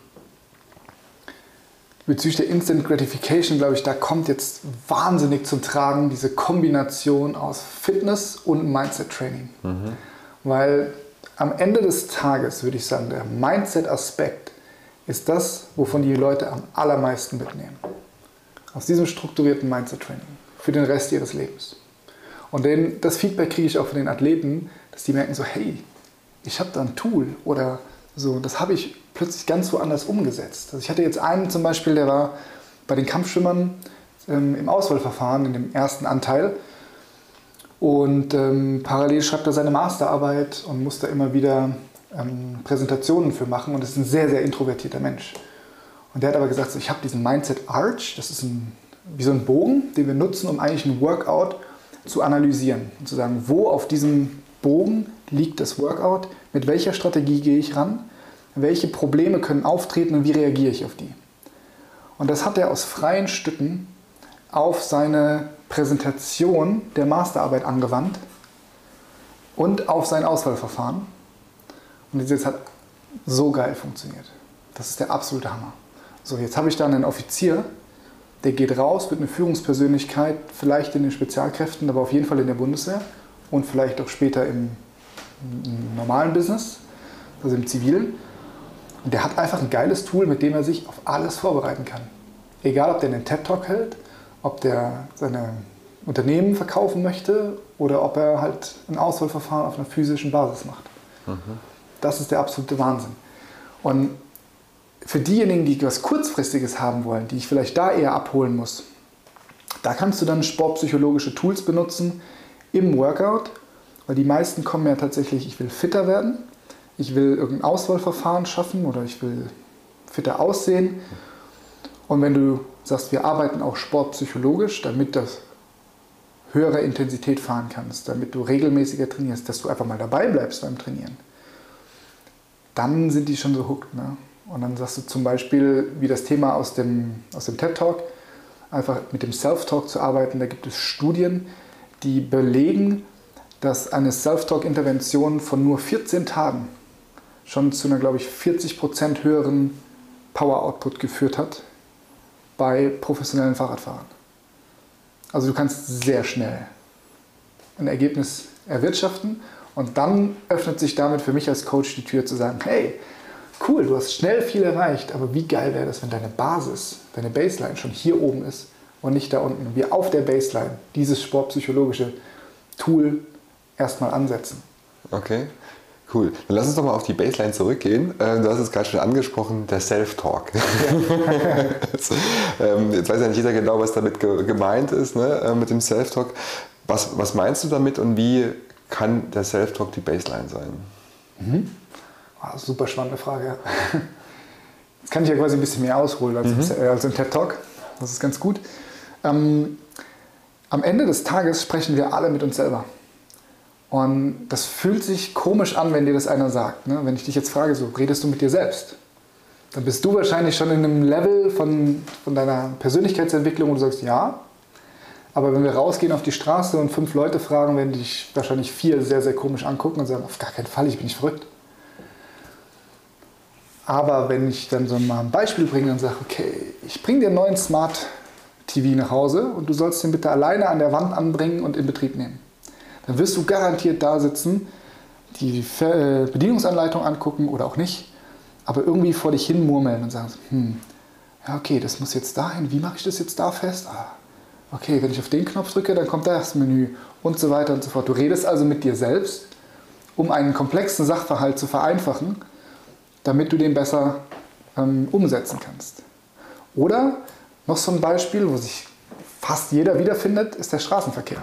bezüglich der Instant Gratification, glaube ich, da kommt jetzt wahnsinnig zum Tragen diese Kombination aus Fitness und Mindset-Training. Mhm. Weil am Ende des Tages würde ich sagen, der Mindset-Aspekt ist das, wovon die Leute am allermeisten mitnehmen. Aus diesem strukturierten Mindset-Training für den Rest ihres Lebens. Und den, das Feedback kriege ich auch von den Athleten, dass die merken so, hey, ich habe da ein Tool oder so, das habe ich plötzlich ganz woanders umgesetzt. Also ich hatte jetzt einen zum Beispiel, der war bei den Kampfschwimmern ähm, im Auswahlverfahren, in dem ersten Anteil, und ähm, parallel schreibt er seine Masterarbeit und muss da immer wieder ähm, Präsentationen für machen und ist ein sehr, sehr introvertierter Mensch. Und der hat aber gesagt, so, ich habe diesen Mindset Arch, das ist ein, wie so ein Bogen, den wir nutzen, um eigentlich ein Workout zu analysieren und zu sagen, wo auf diesem Bogen liegt das Workout, mit welcher Strategie gehe ich ran, welche Probleme können auftreten und wie reagiere ich auf die. Und das hat er aus freien Stücken auf seine Präsentation der Masterarbeit angewandt und auf sein Auswahlverfahren. Und das hat so geil funktioniert. Das ist der absolute Hammer. So, jetzt habe ich dann einen Offizier, der geht raus, wird eine Führungspersönlichkeit, vielleicht in den Spezialkräften, aber auf jeden Fall in der Bundeswehr und vielleicht auch später im, im normalen Business, also im zivilen. Und der hat einfach ein geiles Tool, mit dem er sich auf alles vorbereiten kann. Egal, ob der einen TED-Talk hält, ob der seine Unternehmen verkaufen möchte oder ob er halt ein Auswahlverfahren auf einer physischen Basis macht. Mhm. Das ist der absolute Wahnsinn. Und für diejenigen, die was Kurzfristiges haben wollen, die ich vielleicht da eher abholen muss, da kannst du dann sportpsychologische Tools benutzen im Workout, weil die meisten kommen ja tatsächlich, ich will fitter werden, ich will irgendein Auswahlverfahren schaffen oder ich will fitter aussehen. Und wenn du sagst, wir arbeiten auch sportpsychologisch, damit das höhere Intensität fahren kannst, damit du regelmäßiger trainierst, dass du einfach mal dabei bleibst beim Trainieren, dann sind die schon so hooked. Ne? Und dann sagst du zum Beispiel, wie das Thema aus dem, aus dem TED Talk, einfach mit dem Self-Talk zu arbeiten. Da gibt es Studien, die belegen, dass eine Self-Talk-Intervention von nur 14 Tagen schon zu einer, glaube ich, 40% höheren Power-Output geführt hat bei professionellen Fahrradfahrern. Also du kannst sehr schnell ein Ergebnis erwirtschaften und dann öffnet sich damit für mich als Coach die Tür zu sagen, hey, cool, du hast schnell viel erreicht, aber wie geil wäre das, wenn deine Basis, deine Baseline schon hier oben ist und nicht da unten. Wir auf der Baseline dieses sportpsychologische Tool erstmal ansetzen. Okay. Cool. Dann lass uns doch mal auf die Baseline zurückgehen. Äh, du hast es gerade schon angesprochen, der Self-Talk. <laughs> Ja. Ähm, jetzt weiß ja nicht jeder genau, was damit gemeint ist, ne? Äh, mit dem Self-Talk. Was, was meinst du damit und wie kann der Self-Talk die Baseline sein? Mhm. Oh, super spannende Frage. Jetzt kann ich ja quasi ein bisschen mehr ausholen als, mhm. im, als im TED-Talk. Das ist ganz gut. Ähm, am Ende des Tages sprechen wir alle mit uns selber. Und das fühlt sich komisch an, wenn dir das einer sagt. Ne? Wenn ich dich jetzt frage, so redest du mit dir selbst? Dann bist du wahrscheinlich schon in einem Level von, von deiner Persönlichkeitsentwicklung und du sagst ja. Aber wenn wir rausgehen auf die Straße und fünf Leute fragen, werden dich wahrscheinlich vier sehr, sehr komisch angucken und sagen, auf gar keinen Fall, ich bin nicht verrückt. Aber wenn ich dann so mal ein Beispiel bringe und sage, okay, ich bringe dir einen neuen Smart TV nach Hause und du sollst den bitte alleine an der Wand anbringen und in Betrieb nehmen. Dann wirst du garantiert da sitzen, die äh, Bedienungsanleitung angucken oder auch nicht, aber irgendwie vor dich hin murmeln und sagen, hm, ja okay, das muss jetzt dahin, wie mache ich das jetzt da fest? Ah, okay, wenn ich auf den Knopf drücke, dann kommt das Menü und so weiter und so fort. Du redest also mit dir selbst, um einen komplexen Sachverhalt zu vereinfachen, damit du den besser ähm, umsetzen kannst. Oder noch so ein Beispiel, wo sich fast jeder wiederfindet, ist der Straßenverkehr.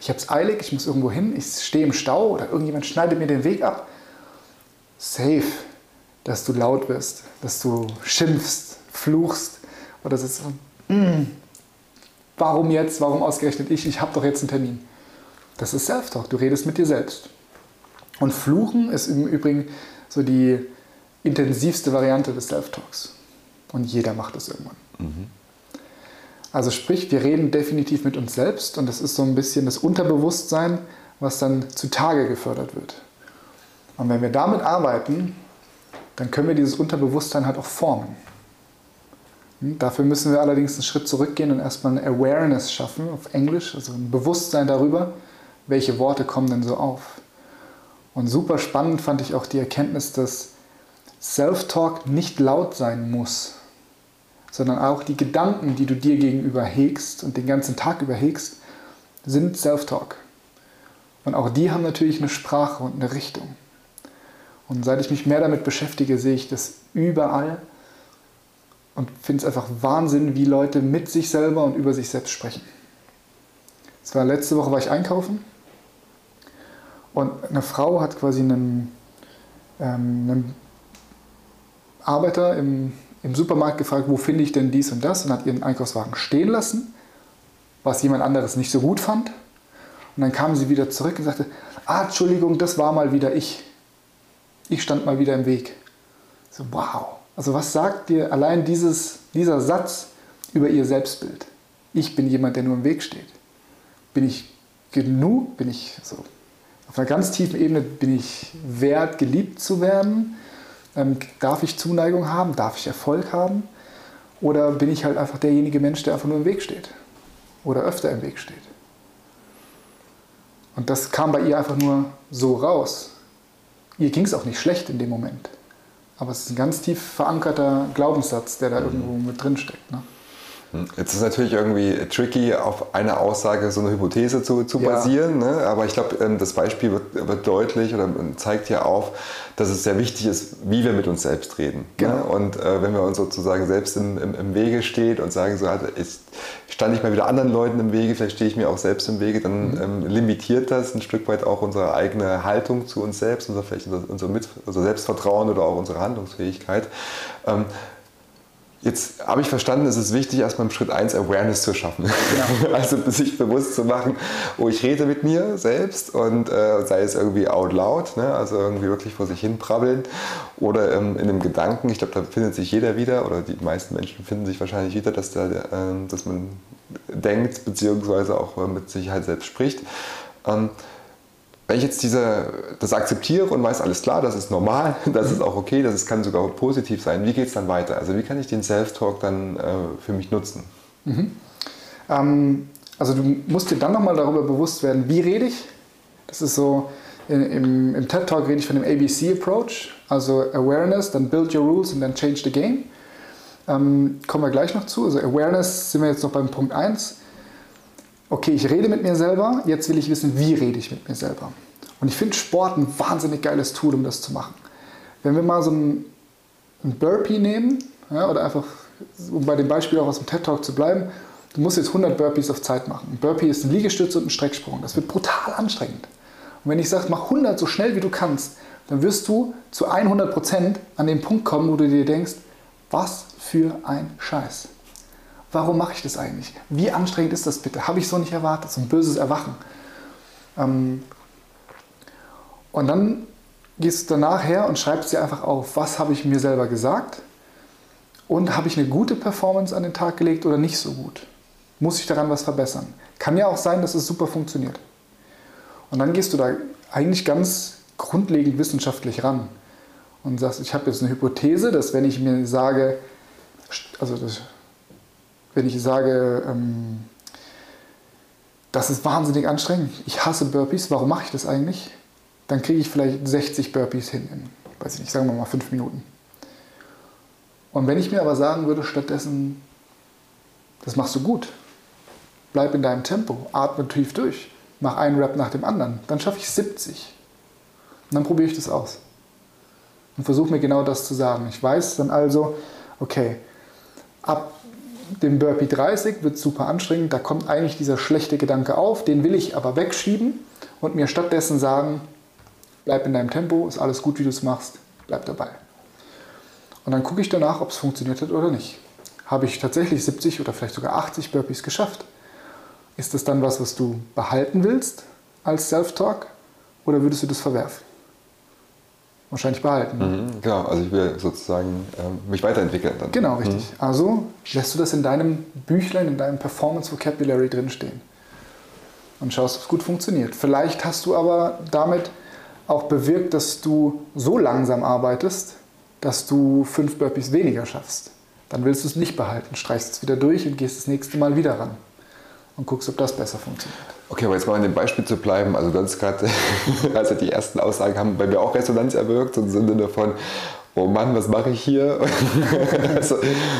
Ich habe es eilig, ich muss irgendwo hin, ich stehe im Stau oder irgendjemand schneidet mir den Weg ab. Safe, dass du laut wirst, dass du schimpfst, fluchst oder sitzt. Mm, warum jetzt? Warum ausgerechnet ich? Ich habe doch jetzt einen Termin. Das ist Self-Talk. Du redest mit dir selbst. Und Fluchen ist im Übrigen so die intensivste Variante des Self-Talks. Und jeder macht es irgendwann. Mhm. Also sprich, wir reden definitiv mit uns selbst und das ist so ein bisschen das Unterbewusstsein, was dann zutage gefördert wird. Und wenn wir damit arbeiten, dann können wir dieses Unterbewusstsein halt auch formen. Hm, dafür müssen wir allerdings einen Schritt zurückgehen und erstmal eine Awareness schaffen, auf Englisch, also ein Bewusstsein darüber, welche Worte kommen denn so auf. Und super spannend fand ich auch die Erkenntnis, dass Self-Talk nicht laut sein muss sondern auch die Gedanken, die du dir gegenüber hegst und den ganzen Tag über hegst, sind Self-Talk. Und auch die haben natürlich eine Sprache und eine Richtung. Und seit ich mich mehr damit beschäftige, sehe ich das überall und finde es einfach Wahnsinn, wie Leute mit sich selber und über sich selbst sprechen. Es war letzte Woche war ich einkaufen und eine Frau hat quasi einen, ähm, einen Arbeiter im im Supermarkt gefragt, wo finde ich denn dies und das und hat ihren Einkaufswagen stehen lassen, was jemand anderes nicht so gut fand. Und dann kam sie wieder zurück und sagte, ah, Entschuldigung, das war mal wieder ich. Ich stand mal wieder im Weg. So, wow. Also was sagt dir allein dieses, dieser Satz über ihr Selbstbild? Ich bin jemand, der nur im Weg steht. Bin ich genug? Bin ich so auf einer ganz tiefen Ebene, bin ich wert, geliebt zu werden? Ähm, darf ich Zuneigung haben? Darf ich Erfolg haben? Oder bin ich halt einfach derjenige Mensch, der einfach nur im Weg steht? Oder öfter im Weg steht? Und das kam bei ihr einfach nur so raus. Ihr ging es auch nicht schlecht in dem Moment. Aber es ist ein ganz tief verankerter Glaubenssatz, der da irgendwo mit drin steckt. Ne? Jetzt ist es natürlich irgendwie tricky, auf eine Aussage so eine Hypothese zu, zu ja. basieren, ne? aber ich glaube, ähm, das Beispiel wird, wird, deutlich oder zeigt ja auf, dass es sehr wichtig ist, wie wir mit uns selbst reden. Ne? Genau. Ne? Und äh, wenn wir uns sozusagen selbst im, im, im Wege steht und sagen, so ich stand ich mal wieder anderen Leuten im Wege, vielleicht stehe ich mir auch selbst im Wege, dann mhm. ähm, limitiert das ein Stück weit auch unsere eigene Haltung zu uns selbst, unser, vielleicht unser, unser, Mit, unser Selbstvertrauen oder auch unsere Handlungsfähigkeit. Ähm, Jetzt habe ich verstanden, es ist wichtig, erstmal im Schritt 1 Awareness zu schaffen. Ja. <laughs> Also sich bewusst zu machen, oh, ich rede mit mir selbst und äh, sei es irgendwie out loud, ne? also irgendwie wirklich vor sich hin prabbeln oder ähm, in einem Gedanken. Ich glaube, da findet sich jeder wieder oder die meisten Menschen finden sich wahrscheinlich wieder, dass, da, äh, dass man denkt beziehungsweise auch äh, mit Sicherheit selbst spricht. Ähm, wenn ich jetzt diese, das akzeptiere und weiß, alles klar, das ist normal, <laughs> das ist auch okay, das kann sogar positiv sein, wie geht es dann weiter? Also wie kann ich den Self-Talk dann äh, für mich nutzen? Mhm. Ähm, also du musst dir dann nochmal darüber bewusst werden, wie rede ich? Das ist so, im, im TED-Talk rede ich von dem ABC-Approach, also Awareness, dann Build Your Rules und dann Change the Game. Ähm, kommen wir gleich noch zu. Also Awareness sind wir jetzt noch beim Punkt 1 okay, ich rede mit mir selber, jetzt will ich wissen, wie rede ich mit mir selber. Und ich finde Sport ein wahnsinnig geiles Tool, um das zu machen. Wenn wir mal so ein, ein Burpee nehmen, ja, oder einfach, um bei dem Beispiel auch aus dem TED Talk zu bleiben, du musst jetzt 100 Burpees auf Zeit machen. Ein Burpee ist ein Liegestütz und ein Strecksprung. Das wird brutal anstrengend. Und wenn ich sage, mach 100 so schnell wie du kannst, dann wirst du zu 100 Prozent an den Punkt kommen, wo du dir denkst, was für ein Scheiß. Warum mache ich das eigentlich? Wie anstrengend ist das bitte? Habe ich so nicht erwartet, so ein böses Erwachen. Ähm, und dann gehst du danach her und schreibst dir einfach auf, was habe ich mir selber gesagt und habe ich eine gute Performance an den Tag gelegt oder nicht so gut? Muss ich daran was verbessern? Kann ja auch sein, dass es super funktioniert. Und dann gehst du da eigentlich ganz grundlegend wissenschaftlich ran und sagst, ich habe jetzt eine Hypothese, dass wenn ich mir sage, also das wenn ich sage, ähm, das ist wahnsinnig anstrengend, ich hasse Burpees, warum mache ich das eigentlich? Dann kriege ich vielleicht 60 Burpees hin in, weiß ich nicht, sagen wir mal fünf Minuten. Und wenn ich mir aber sagen würde, stattdessen, das machst du gut, bleib in deinem Tempo, atme tief durch, mach einen Rap nach dem anderen, dann schaffe ich 70. Und dann probiere ich das aus. Und versuche mir genau das zu sagen. Ich weiß dann also, okay, ab dem Burpee 30 wird super anstrengend, da kommt eigentlich dieser schlechte Gedanke auf, den will ich aber wegschieben und mir stattdessen sagen, bleib in deinem Tempo, ist alles gut, wie du es machst, bleib dabei. Und dann gucke ich danach, ob es funktioniert hat oder nicht. Habe ich tatsächlich 70 oder vielleicht sogar 80 Burpees geschafft? Ist das dann was, was du behalten willst als Self-Talk oder würdest du das verwerfen? Wahrscheinlich behalten. Mhm, genau, also ich will sozusagen äh, mich weiterentwickeln. Dann. Genau, richtig. Mhm. Also lässt du das in deinem Büchlein, in deinem Performance Vocabulary drinstehen und schaust, ob es gut funktioniert. Vielleicht hast du aber damit auch bewirkt, dass du so langsam arbeitest, dass du fünf Burpees weniger schaffst. Dann willst du es nicht behalten, streichst es wieder durch und gehst das nächste Mal wieder ran und guckst, ob das besser funktioniert. Okay, aber jetzt mal in dem Beispiel zu bleiben. Also hast gerade, <laughs> also die ersten Aussagen haben bei mir auch Resonanz erwirkt im Sinne davon, oh Mann, was mache ich hier? <laughs> Also,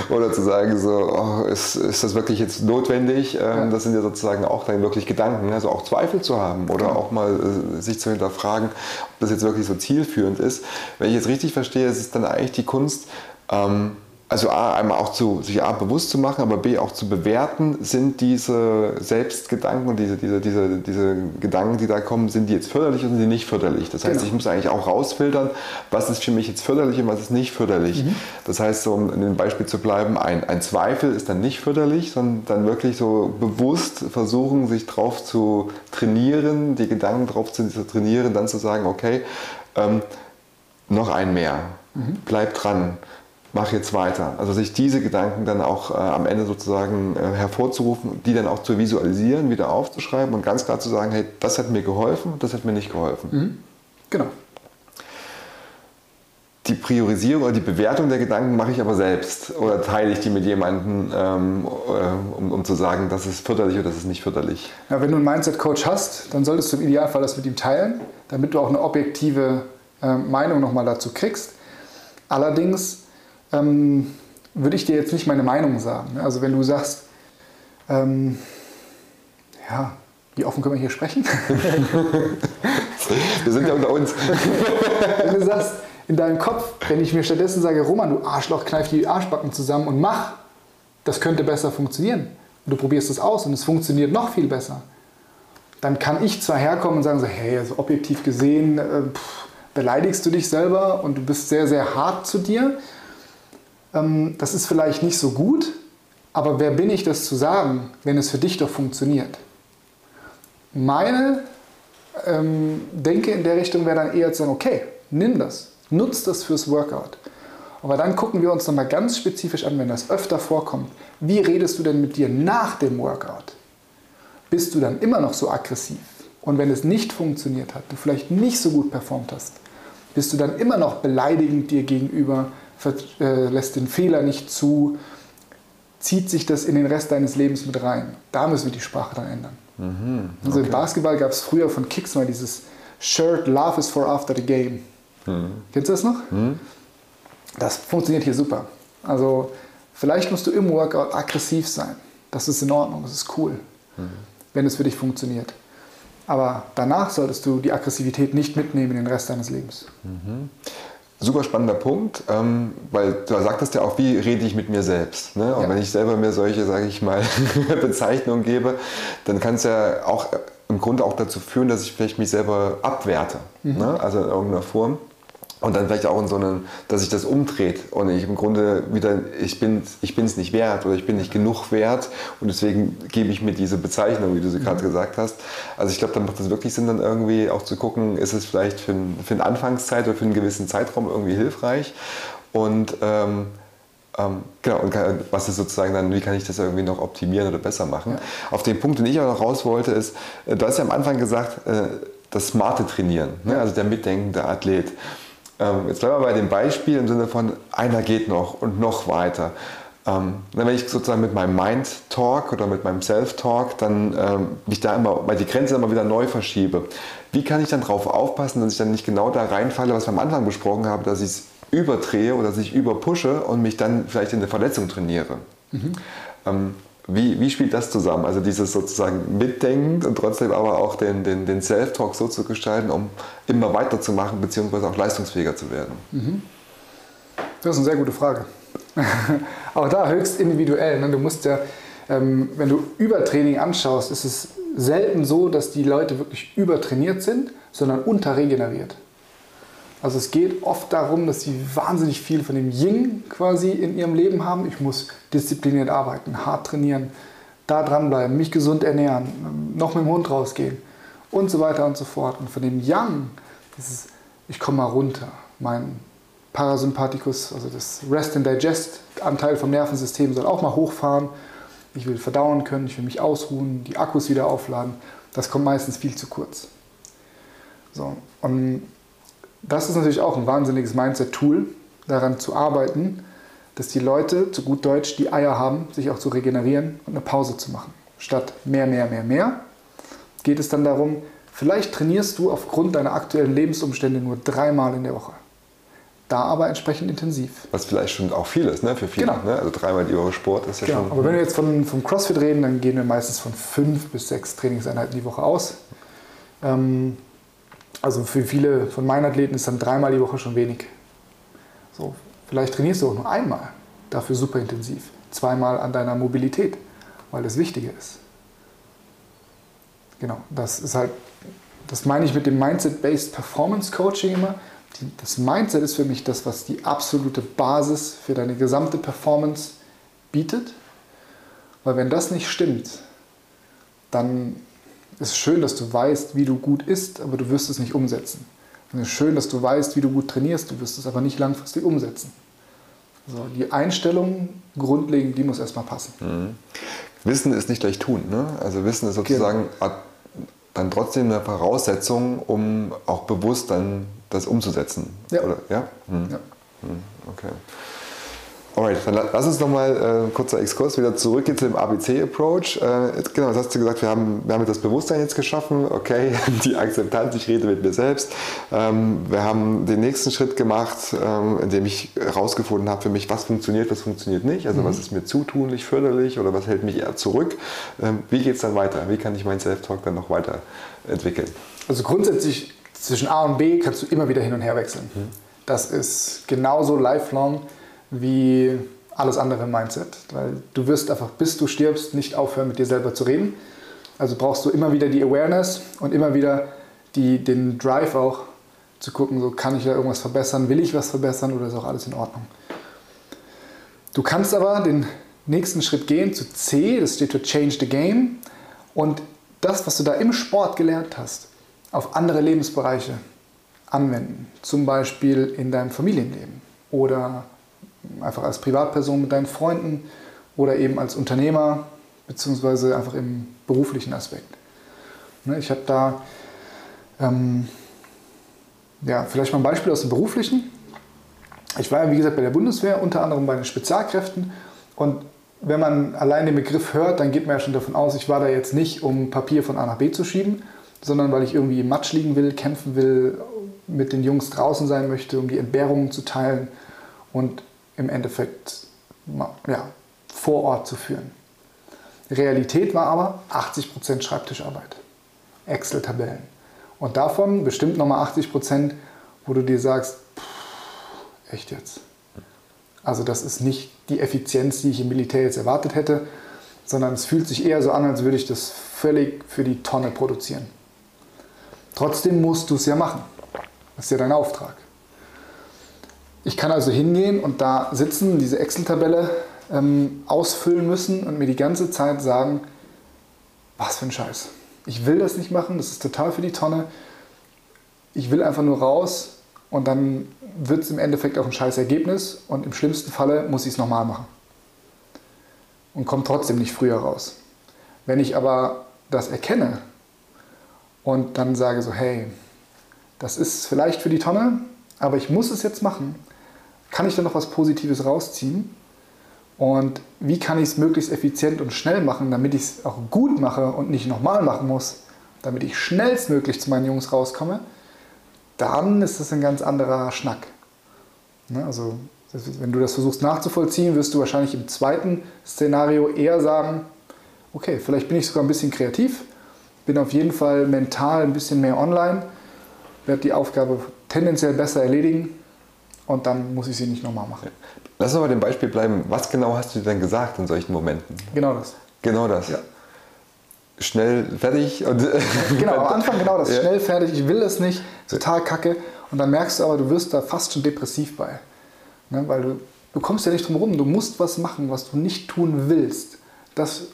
oder zu sagen so, oh, ist, ist das wirklich jetzt notwendig? Ähm. Das sind ja sozusagen auch dann wirklich Gedanken, also auch Zweifel zu haben oder auch mal äh, sich zu hinterfragen, ob das jetzt wirklich so zielführend ist. Wenn ich jetzt richtig verstehe, ist es dann eigentlich die Kunst, ähm, also A, einmal auch zu, sich A, bewusst zu machen, aber B, auch zu bewerten, sind diese Selbstgedanken und diese, diese, diese, diese Gedanken, die da kommen, sind die jetzt förderlich oder sind die nicht förderlich? Das heißt, genau. ich muss eigentlich auch rausfiltern, was ist für mich jetzt förderlich und was ist nicht förderlich. Mhm. Das heißt, so, um in dem Beispiel zu bleiben, ein, ein Zweifel ist dann nicht förderlich, sondern dann wirklich so bewusst versuchen, sich drauf zu trainieren, die Gedanken drauf zu, zu trainieren, dann zu sagen, okay, ähm, noch ein mehr, mhm. bleib dran mach jetzt weiter. Also sich diese Gedanken dann auch äh, am Ende sozusagen äh, hervorzurufen, die dann auch zu visualisieren, wieder aufzuschreiben und ganz klar zu sagen, hey, das hat mir geholfen, das hat mir nicht geholfen. Mhm. Genau. Die Priorisierung oder die Bewertung der Gedanken mache ich aber selbst oder teile ich die mit jemandem, ähm, äh, um, um, zu sagen, das ist förderlich oder das ist nicht förderlich. Ja, wenn du einen Mindset-Coach hast, dann solltest du im Idealfall das mit ihm teilen, damit du auch eine objektive äh, Meinung nochmal dazu kriegst. Allerdings ähm, würde ich dir jetzt nicht meine Meinung sagen. Ne? Also wenn du sagst, ähm, ja, wie offen können wir hier sprechen? <laughs> wir sind ja unter uns. <laughs> wenn du sagst, in deinem Kopf, wenn ich mir stattdessen sage, Roman, du Arschloch, kneif die Arschbacken zusammen und mach, das könnte besser funktionieren. Und du probierst es aus und es funktioniert noch viel besser. Dann kann ich zwar herkommen und sagen, so, hey, also objektiv gesehen, äh, pff, beleidigst du dich selber und du bist sehr, sehr hart zu dir ähm, das ist vielleicht nicht so gut, aber wer bin ich, das zu sagen, wenn es für dich doch funktioniert? Meine ähm, Denke in der Richtung wäre dann eher zu sagen, okay, nimm das, nutz das fürs Workout. Aber dann gucken wir uns nochmal ganz spezifisch an, wenn das öfter vorkommt. Wie redest du denn mit dir nach dem Workout? Bist du dann immer noch so aggressiv? Und wenn es nicht funktioniert hat, du vielleicht nicht so gut performt hast, bist du dann immer noch beleidigend dir gegenüber, lässt den Fehler nicht zu, zieht sich das in den Rest deines Lebens mit rein. Da müssen wir die Sprache dann ändern. Mhm, okay. Also im Basketball gab es früher von Kicks mal dieses Shirt Love is for after the game. Mhm. Kennst du das noch? Mhm. Das funktioniert hier super. Also vielleicht musst du im Workout aggressiv sein. Das ist in Ordnung, das ist cool, mhm. wenn es für dich funktioniert. Aber danach solltest du die Aggressivität nicht mitnehmen in den Rest deines Lebens. Super spannender Punkt, ähm, weil du sagtest ja auch, wie rede ich mit mir selbst. Ne? Und ja. wenn ich selber mir solche, sage ich mal, <laughs> Bezeichnungen gebe, dann kann es ja auch im Grunde auch dazu führen, dass ich vielleicht mich selber abwerte. Mhm. Ne? Also in irgendeiner Form. Und dann vielleicht auch in so einem, dass sich das umdreht und ich im Grunde wieder, ich bin ich es nicht wert oder ich bin nicht genug wert und deswegen gebe ich mir diese Bezeichnung, wie du sie gerade mhm. gesagt hast. Also ich glaube, dann macht es wirklich Sinn, dann irgendwie auch zu gucken, ist es vielleicht für, ein, für eine Anfangszeit oder für einen gewissen Zeitraum irgendwie hilfreich und ähm, ähm, genau, und kann, was ist sozusagen dann, wie kann ich das irgendwie noch optimieren oder besser machen? Ja. Auf den Punkt, den ich auch noch raus wollte, ist, äh, du hast ja am Anfang gesagt, äh, das smarte Trainieren, ne? also der mitdenkende Athlet. Ähm, jetzt bleiben wir bei dem Beispiel im Sinne von, einer geht noch und noch weiter. Ähm, wenn ich sozusagen mit meinem Mind-Talk oder mit meinem Self-Talk dann ähm, mich da immer, weil die Grenze immer wieder neu verschiebe, wie kann ich dann darauf aufpassen, dass ich dann nicht genau da reinfalle, was wir am Anfang besprochen haben, dass ich es überdrehe oder dass ich überpushe und mich dann vielleicht in eine Verletzung trainiere? Mhm. Ähm, wie, wie spielt das zusammen? Also dieses sozusagen mitdenkend und trotzdem aber auch den, den, den Self-Talk so zu gestalten, um immer weiterzumachen bzw. auch leistungsfähiger zu werden? Mhm. Das ist eine sehr gute Frage. <laughs> auch da höchst individuell. Ne? Du musst ja, ähm, wenn du Übertraining anschaust, ist es selten so, dass die Leute wirklich übertrainiert sind, sondern unterregeneriert. Also es geht oft darum, dass sie wahnsinnig viel von dem Yin quasi in ihrem Leben haben. Ich muss diszipliniert arbeiten, hart trainieren, da dranbleiben, mich gesund ernähren, noch mit dem Hund rausgehen und so weiter und so fort. Und von dem Yang, das ist, ich komme mal runter, mein Parasympathikus, also das Rest and Digest Anteil vom Nervensystem soll auch mal hochfahren. Ich will verdauen können, ich will mich ausruhen, die Akkus wieder aufladen. Das kommt meistens viel zu kurz. So, und das ist natürlich auch ein wahnsinniges Mindset-Tool, daran zu arbeiten, dass die Leute, zu gut Deutsch, die Eier haben, sich auch zu regenerieren und eine Pause zu machen. Statt mehr, mehr, mehr, mehr geht es dann darum, vielleicht trainierst du aufgrund deiner aktuellen Lebensumstände nur dreimal in der Woche da aber entsprechend intensiv. Was vielleicht schon auch viel ist, ne? für viele. Genau. Ne? Also dreimal die Woche Sport ist ja genau. schon. Aber wenn wir jetzt von, vom CrossFit reden, dann gehen wir meistens von fünf bis sechs Trainingseinheiten die Woche aus. Ähm, also für viele von meinen Athleten ist dann dreimal die Woche schon wenig. So, vielleicht trainierst du auch nur einmal, dafür super intensiv. Zweimal an deiner Mobilität, weil das Wichtige ist. Genau, das ist halt, das meine ich mit dem Mindset-Based Performance Coaching immer das Mindset ist für mich das, was die absolute Basis für deine gesamte Performance bietet. Weil wenn das nicht stimmt, dann ist es schön, dass du weißt, wie du gut isst, aber du wirst es nicht umsetzen. Und es ist schön, dass du weißt, wie du gut trainierst, du wirst es aber nicht langfristig umsetzen. Also die Einstellung grundlegend, die muss erstmal passen. Mhm. Wissen ist nicht gleich tun. Ne? Also Wissen ist sozusagen genau. dann trotzdem eine Voraussetzung, um auch bewusst dann das umzusetzen. Ja. Oder, ja? Hm. ja. Hm. Okay. Alright, dann lass uns nochmal äh, kurzer Exkurs wieder zurückgehen zu dem ABC-Approach. Äh, genau, das hast du gesagt, wir haben, wir haben das Bewusstsein jetzt geschaffen, okay, <laughs> die Akzeptanz, ich rede mit mir selbst. Ähm, wir haben den nächsten Schritt gemacht, ähm, indem ich herausgefunden habe für mich, was funktioniert, was funktioniert nicht. Also mhm. was ist mir zutunlich, förderlich oder was hält mich eher zurück. Ähm, wie geht es dann weiter? Wie kann ich meinen Self-Talk dann noch weiterentwickeln? Also grundsätzlich zwischen A und B kannst du immer wieder hin und her wechseln. Mhm. Das ist genauso lifelong wie alles andere im Mindset. Weil du wirst einfach, bis du stirbst, nicht aufhören, mit dir selber zu reden. Also brauchst du immer wieder die Awareness und immer wieder die, den Drive auch zu gucken, so kann ich da irgendwas verbessern, will ich was verbessern oder ist auch alles in Ordnung. Du kannst aber den nächsten Schritt gehen zu C, das steht für Change the Game. Und das, was du da im Sport gelernt hast, auf andere Lebensbereiche anwenden. Zum Beispiel in deinem Familienleben oder einfach als Privatperson mit deinen Freunden oder eben als Unternehmer beziehungsweise einfach im beruflichen Aspekt. Ne, ich habe da ähm, ja, vielleicht mal ein Beispiel aus dem beruflichen. Ich war ja, wie gesagt, bei der Bundeswehr, unter anderem bei den Spezialkräften. Und wenn man allein den Begriff hört, dann geht man ja schon davon aus, ich war da jetzt nicht, um Papier von A nach B zu schieben, sondern weil ich irgendwie im Matsch liegen will, kämpfen will, mit den Jungs draußen sein möchte, um die Entbehrungen zu teilen und im Endeffekt ja, vor Ort zu führen. Realität war aber 80% Schreibtischarbeit, Excel-Tabellen. Und davon bestimmt nochmal 80%, wo du dir sagst, pff, echt jetzt. Also das ist nicht die Effizienz, die ich im Militär jetzt erwartet hätte, sondern es fühlt sich eher so an, als würde ich das völlig für die Tonne produzieren. Trotzdem musst du es ja machen. Das ist ja dein Auftrag. Ich kann also hingehen und da sitzen, diese Excel-Tabelle ähm, ausfüllen müssen und mir die ganze Zeit sagen, was für ein Scheiß. Ich will das nicht machen, das ist total für die Tonne. Ich will einfach nur raus und dann wird es im Endeffekt auch ein scheiß Ergebnis und im schlimmsten Falle muss ich es nochmal machen. Und komme trotzdem nicht früher raus. Wenn ich aber das erkenne und dann sage so, hey, das ist vielleicht für die Tonne, aber ich muss es jetzt machen. Kann ich da noch was Positives rausziehen? Und wie kann ich es möglichst effizient und schnell machen, damit ich es auch gut mache und nicht nochmal machen muss, damit ich schnellstmöglich zu meinen Jungs rauskomme, dann ist das ein ganz anderer Schnack. Ne? Also wenn du das versuchst nachzuvollziehen, wirst du wahrscheinlich im zweiten Szenario eher sagen, okay, vielleicht bin ich sogar ein bisschen kreativ, bin auf jeden Fall mental ein bisschen mehr online, werde die Aufgabe tendenziell besser erledigen und dann muss ich sie nicht nochmal machen. Lass uns mal dem Beispiel bleiben. Was genau hast du denn gesagt in solchen Momenten? Genau das. Genau das. Ja. Schnell fertig und. <laughs> genau, am Anfang genau das. Ja. Schnell fertig, ich will es nicht, total kacke. Und dann merkst du aber, du wirst da fast schon depressiv bei. Ne? Weil du, du kommst ja nicht drum herum, du musst was machen, was du nicht tun willst. Das,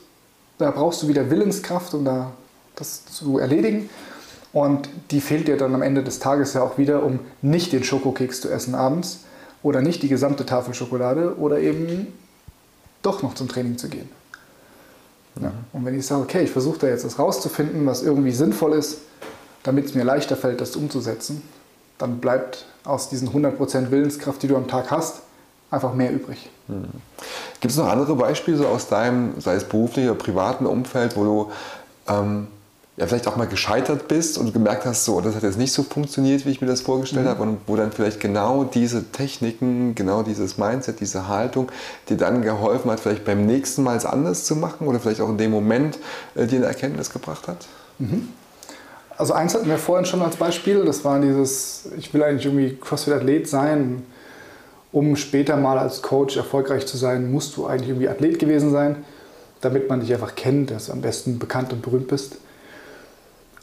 da brauchst du wieder Willenskraft, um da das zu erledigen. Und die fehlt dir dann am Ende des Tages ja auch wieder, um nicht den Schokokeks zu essen abends oder nicht die gesamte Tafel Schokolade oder eben doch noch zum Training zu gehen. Ja. Und wenn ich sage, okay, ich versuche da jetzt was rauszufinden, was irgendwie sinnvoll ist, damit es mir leichter fällt, das umzusetzen, dann bleibt aus diesen 100% Willenskraft, die du am Tag hast, einfach mehr übrig. Mhm. Gibt es noch andere Beispiele so aus deinem, sei es beruflichen oder privaten Umfeld, wo du ähm, ja, vielleicht auch mal gescheitert bist und gemerkt hast, so, das hat jetzt nicht so funktioniert, wie ich mir das vorgestellt mhm. habe, und wo dann vielleicht genau diese Techniken, genau dieses Mindset, diese Haltung dir dann geholfen hat, vielleicht beim nächsten Mal es anders zu machen oder vielleicht auch in dem Moment äh, dir eine Erkenntnis gebracht hat? Mhm. Also eins hatten wir vorhin schon als Beispiel, das war dieses, ich will eigentlich irgendwie CrossFit-Athlet sein, um später mal als Coach erfolgreich zu sein, musst du eigentlich irgendwie Athlet gewesen sein, damit man dich einfach kennt, dass du am besten bekannt und berühmt bist.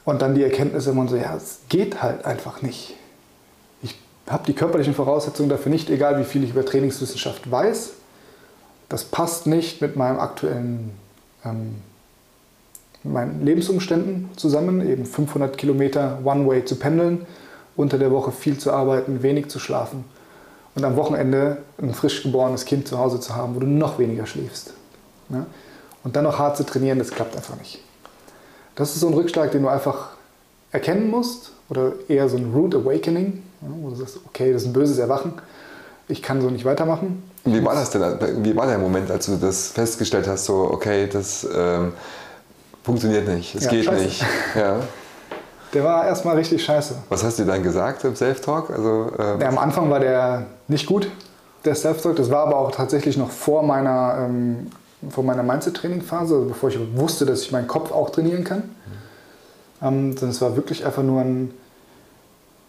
Und dann die Erkenntnis immer so, ja, es geht halt einfach nicht. Ich habe die körperlichen Voraussetzungen dafür nicht, egal wie viel ich über Trainingswissenschaft weiß. Das passt nicht mit meinem aktuellen ähm, meinen Lebensumständen zusammen, eben 500 Kilometer One-Way zu pendeln, unter der Woche viel zu arbeiten, wenig zu schlafen und am Wochenende ein frisch geborenes Kind zu Hause zu haben, wo du noch weniger schläfst. Ja? Und dann noch hart zu trainieren, das klappt einfach nicht. Das ist so ein Rückschlag, den du einfach erkennen musst oder eher so ein Root Awakening, wo du sagst, okay, das ist ein böses Erwachen, ich kann so nicht weitermachen. Wie war das denn? Wie war der Moment, als du das festgestellt hast, so, okay, das ähm, funktioniert nicht, es ja, geht scheiße. nicht? Ja. <laughs> Der war erstmal richtig scheiße. Was hast du dann gesagt im Self-Talk? Also, ähm ja, am Anfang war der nicht gut, der Self-Talk. Das war aber auch tatsächlich noch vor meiner ähm, vor meiner Mindset-Training-Phase, also bevor ich wusste, dass ich meinen Kopf auch trainieren kann. Mhm. Ähm, es war wirklich einfach nur ein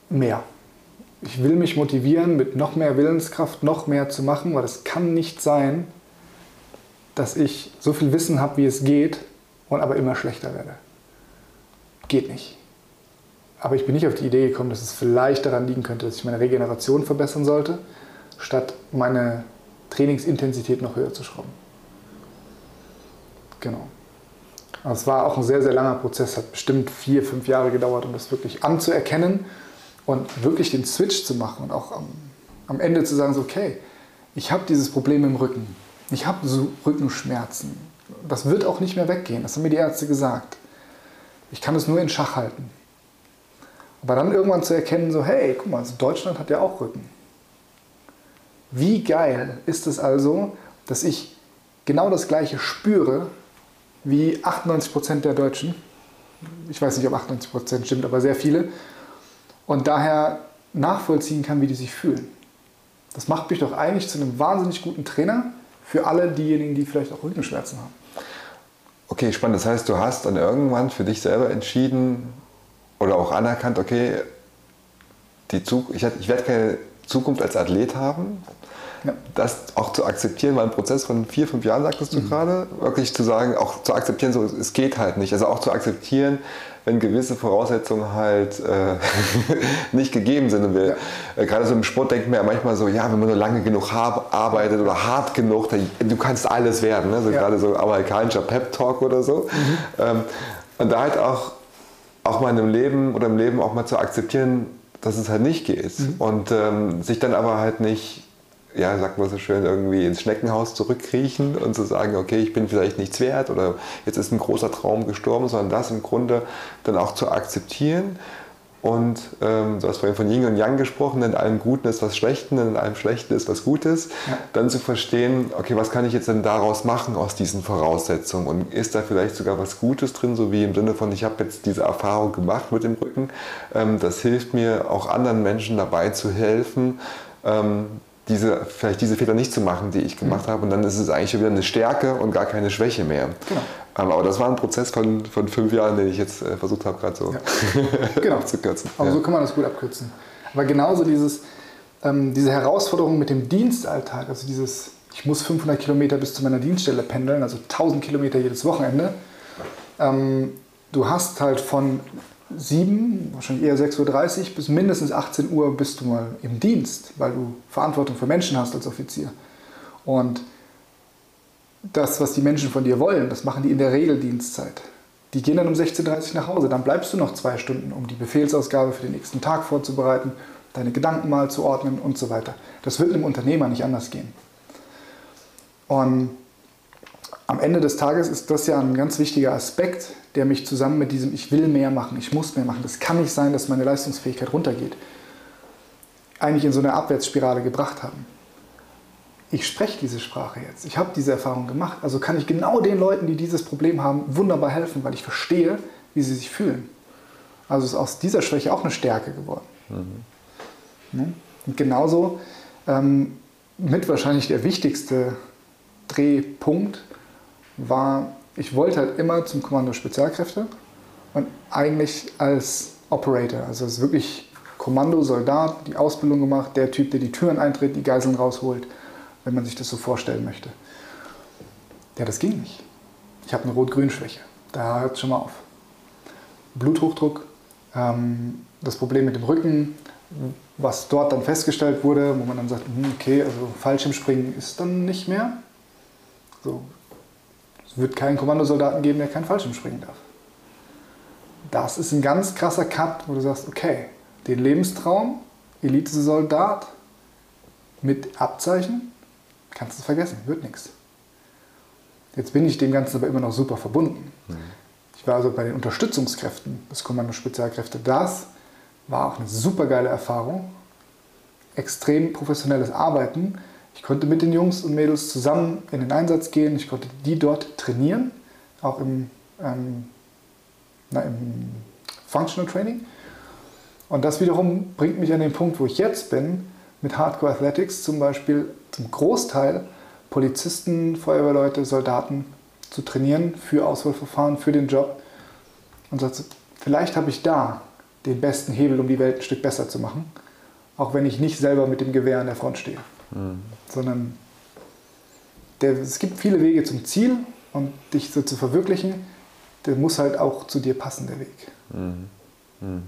Mehr. Ich will mich motivieren, mit noch mehr Willenskraft noch mehr zu machen, weil es kann nicht sein, dass ich so viel Wissen habe, wie es geht, und aber immer schlechter werde. Geht nicht. Aber ich bin nicht auf die Idee gekommen, dass es vielleicht daran liegen könnte, dass ich meine Regeneration verbessern sollte, statt meine Trainingsintensität noch höher zu schrauben. Genau. Es war auch ein sehr, sehr langer Prozess, hat bestimmt vier, fünf Jahre gedauert, um das wirklich anzuerkennen und wirklich den Switch zu machen und auch am, am Ende zu sagen, so, okay, ich habe dieses Problem im Rücken, ich habe so Rückenschmerzen, das wird auch nicht mehr weggehen, das haben mir die Ärzte gesagt. Ich kann es nur in Schach halten. Aber dann irgendwann zu erkennen, so, hey, guck mal, also Deutschland hat ja auch Rücken. Wie geil ist es also, dass ich genau das Gleiche spüre, wie 98% der Deutschen. Ich weiß nicht, ob 98% stimmt, aber sehr viele. Und daher nachvollziehen kann, wie die sich fühlen. Das macht mich doch eigentlich zu einem wahnsinnig guten Trainer für alle diejenigen, die vielleicht auch Rückenschmerzen haben. Okay, spannend. Das heißt, du hast dann irgendwann für dich selber entschieden oder auch anerkannt, okay, die Zug ich, ich werde keine Zukunft als Athlet haben, ja. Das auch zu akzeptieren, war ein Prozess von vier, fünf Jahren, sagtest du mhm. gerade. Wirklich zu sagen, auch zu akzeptieren, so, es geht halt nicht. Also auch zu akzeptieren, wenn gewisse Voraussetzungen halt äh, <laughs> nicht gegeben sind. Und wir, ja. äh, gerade so im Sport denken wir ja manchmal so, ja, wenn man nur lange genug arbeitet oder hart genug, dann, du kannst alles werden. Ne? So ja. Gerade so amerikanischer Pep-Talk oder so. Mhm. Ähm, und da halt auch, auch mal in einem Leben oder im Leben auch mal zu akzeptieren, dass es halt nicht geht. Mhm. Und ähm, sich dann aber halt nicht ja, sagt man so schön, irgendwie ins Schneckenhaus zurückkriechen und zu sagen, okay, ich bin vielleicht nichts wert oder jetzt ist ein großer Traum gestorben, sondern das im Grunde dann auch zu akzeptieren Und ähm, du hast vorhin von Yin und Yang gesprochen, in allem Guten ist was Schlechten, in allem Schlechten ist was Gutes. Ja. Dann zu verstehen, okay, was kann ich jetzt denn daraus machen aus diesen Voraussetzungen? Und ist da vielleicht sogar was Gutes drin, so wie im Sinne von, ich habe jetzt diese Erfahrung gemacht mit dem Rücken. Ähm, das hilft mir auch anderen Menschen dabei zu helfen, ähm, diese, vielleicht diese Fehler nicht zu machen, die ich gemacht mhm. habe. Und dann ist es eigentlich schon wieder eine Stärke und gar keine Schwäche mehr. Genau. Ähm, aber das war ein Prozess von, von fünf Jahren, den ich jetzt äh, versucht habe, gerade so ja. <laughs> genau. abzukürzen. Aber ja. so kann man das gut abkürzen. Aber genauso dieses, ähm, diese Herausforderung mit dem Dienstalltag, also dieses, ich muss 500 Kilometer bis zu meiner Dienststelle pendeln, also 1000 Kilometer jedes Wochenende. Ähm, du hast halt von 7, wahrscheinlich eher 6.30 Uhr bis mindestens 18 Uhr bist du mal im Dienst, weil du Verantwortung für Menschen hast als Offizier. Und das, was die Menschen von dir wollen, das machen die in der Regel Dienstzeit. Die gehen dann um 16.30 Uhr nach Hause, dann bleibst du noch zwei Stunden, um die Befehlsausgabe für den nächsten Tag vorzubereiten, deine Gedanken mal zu ordnen und so weiter. Das wird einem Unternehmer nicht anders gehen. Und am Ende des Tages ist das ja ein ganz wichtiger Aspekt, der mich zusammen mit diesem Ich will mehr machen, ich muss mehr machen, das kann nicht sein, dass meine Leistungsfähigkeit runtergeht, eigentlich in so eine Abwärtsspirale gebracht haben. Ich spreche diese Sprache jetzt, ich habe diese Erfahrung gemacht, also kann ich genau den Leuten, die dieses Problem haben, wunderbar helfen, weil ich verstehe, wie sie sich fühlen. Also ist aus dieser Schwäche auch eine Stärke geworden. Mhm. Und genauso ähm, mit wahrscheinlich der wichtigste Drehpunkt war, ich wollte halt immer zum Kommando Spezialkräfte und eigentlich als Operator, also ist wirklich Kommando, Soldat, die Ausbildung gemacht, der Typ, der die Türen eintritt, die Geiseln rausholt, wenn man sich das so vorstellen möchte. Ja, das ging nicht. Ich habe eine Rot-Grün-Schwäche. Da hört es schon mal auf. Bluthochdruck, ähm, das Problem mit dem Rücken, was dort dann festgestellt wurde, wo man dann sagt, hm, okay, also Fallschirmspringen ist dann nicht mehr. So, es wird keinen Kommandosoldaten geben, der kein Fallschirm springen darf. Das ist ein ganz krasser Cut, wo du sagst, okay, den Lebenstraum, Elite-Soldat mit Abzeichen, kannst du vergessen, wird nichts. Jetzt bin ich dem Ganzen aber immer noch super verbunden. Mhm. Ich war also bei den Unterstützungskräften des Kommando Spezialkräfte. Das war auch eine super geile Erfahrung. Extrem professionelles Arbeiten ich konnte mit den Jungs und Mädels zusammen in den Einsatz gehen. Ich konnte die dort trainieren, auch im, ähm, na, im Functional Training. Und das wiederum bringt mich an den Punkt, wo ich jetzt bin, mit Hardcore Athletics zum Beispiel zum Großteil Polizisten, Feuerwehrleute, Soldaten zu trainieren für Auswahlverfahren, für den Job. Und sagt, vielleicht habe ich da den besten Hebel, um die Welt ein Stück besser zu machen, auch wenn ich nicht selber mit dem Gewehr an der Front stehe. Mhm. Sondern der, es gibt viele Wege zum Ziel und dich so zu verwirklichen, der muss halt auch zu dir passen, der Weg. Mhm. Mhm.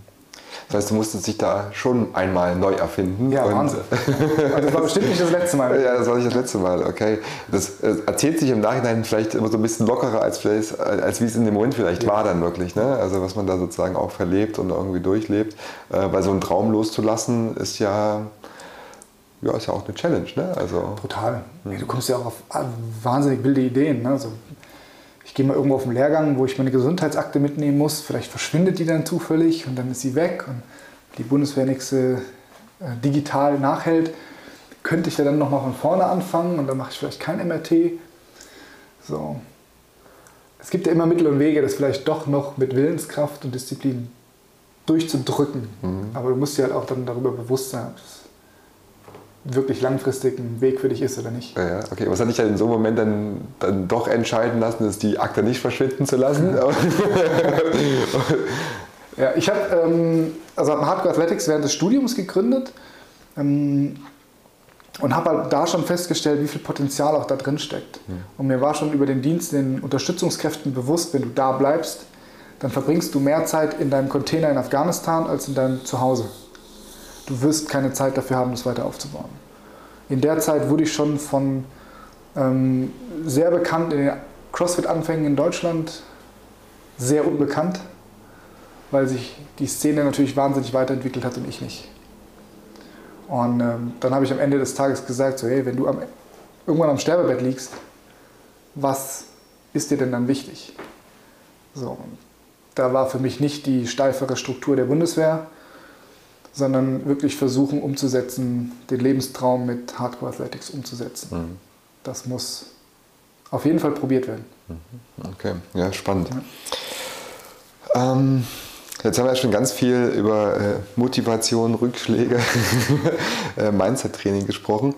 Das heißt, du musstest dich da schon einmal neu erfinden. Ja, Wahnsinn. Also das war bestimmt nicht das letzte Mal. <laughs> Ja, das war nicht das letzte Mal, okay. Das äh, erzählt sich im Nachhinein vielleicht immer so ein bisschen lockerer, als, als wie es in dem Moment vielleicht ja. war dann wirklich. Ne? Also was man da sozusagen auch verlebt und irgendwie durchlebt. Äh, weil so einen Traum loszulassen ist ja ja, ist ja auch eine Challenge. Ne? Also, Total. Mhm. Du kommst ja auch auf wahnsinnig wilde Ideen. Ne? Also, ich gehe mal irgendwo auf einen Lehrgang, wo ich meine Gesundheitsakte mitnehmen muss. Vielleicht verschwindet die dann zufällig und dann ist sie weg und die Bundeswehr nichts äh, digital nachhält. Könnte ich ja dann nochmal von vorne anfangen und dann mache ich vielleicht kein MRT. So. Es gibt ja immer Mittel und Wege, das vielleicht doch noch mit Willenskraft und Disziplin durchzudrücken. Mhm. Aber du musst dir halt auch dann darüber bewusst sein, wirklich langfristig ein Weg für dich ist oder nicht. Ja, okay. Was hat dich dann in so einem Moment dann, dann doch entscheiden lassen, ist die Akte nicht verschwinden zu lassen? <laughs> <laughs> ja, ich habe ähm, also hab Hardcore Athletics während des Studiums gegründet ähm, und habe halt da schon festgestellt, wie viel Potenzial auch da drin steckt. Mhm. Und mir war schon über den Dienst den Unterstützungskräften bewusst, wenn du da bleibst, dann verbringst du mehr Zeit in deinem Container in Afghanistan als in deinem Zuhause du wirst keine Zeit dafür haben, das weiter aufzubauen. In der Zeit wurde ich schon von ähm, sehr bekannt in den CrossFit-Anfängen in Deutschland sehr unbekannt, weil sich die Szene natürlich wahnsinnig weiterentwickelt hat und ich nicht. Und ähm, dann habe ich am Ende des Tages gesagt, so hey, wenn du am, irgendwann am Sterbebett liegst, was ist dir denn dann wichtig? So, da war für mich nicht die steifere Struktur der Bundeswehr, sondern wirklich versuchen umzusetzen, den Lebenstraum mit Hardcore Athletics umzusetzen. Mhm. Das muss auf jeden Fall probiert werden. Mhm. Okay, ja, spannend. Ja. Ähm, jetzt haben wir ja schon ganz viel über äh, Motivation, Rückschläge, <laughs> äh, Mindset-Training gesprochen.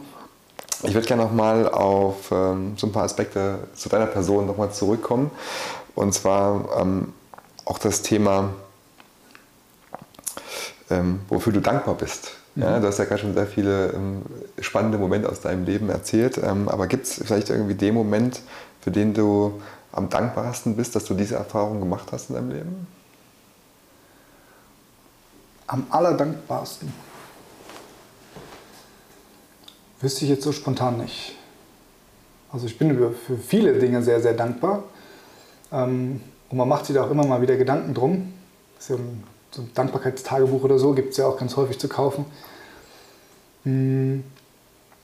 Ich würde gerne nochmal auf ähm, so ein paar Aspekte zu deiner Person nochmal zurückkommen. Und zwar ähm, auch das Thema, ähm, wofür du dankbar bist. Mhm. Ja, du hast ja gerade schon sehr viele ähm, spannende Momente aus deinem Leben erzählt. Ähm, aber gibt es vielleicht irgendwie den Moment, für den du am dankbarsten bist, dass du diese Erfahrung gemacht hast in deinem Leben? Am allerdankbarsten. Wüsste ich jetzt so spontan nicht. Also ich bin für viele Dinge sehr, sehr dankbar. Ähm, und man macht sich da auch immer mal wieder Gedanken drum. Das ist ja ein, so ein Dankbarkeitstagebuch oder so, gibt es ja auch ganz häufig zu kaufen. Hm,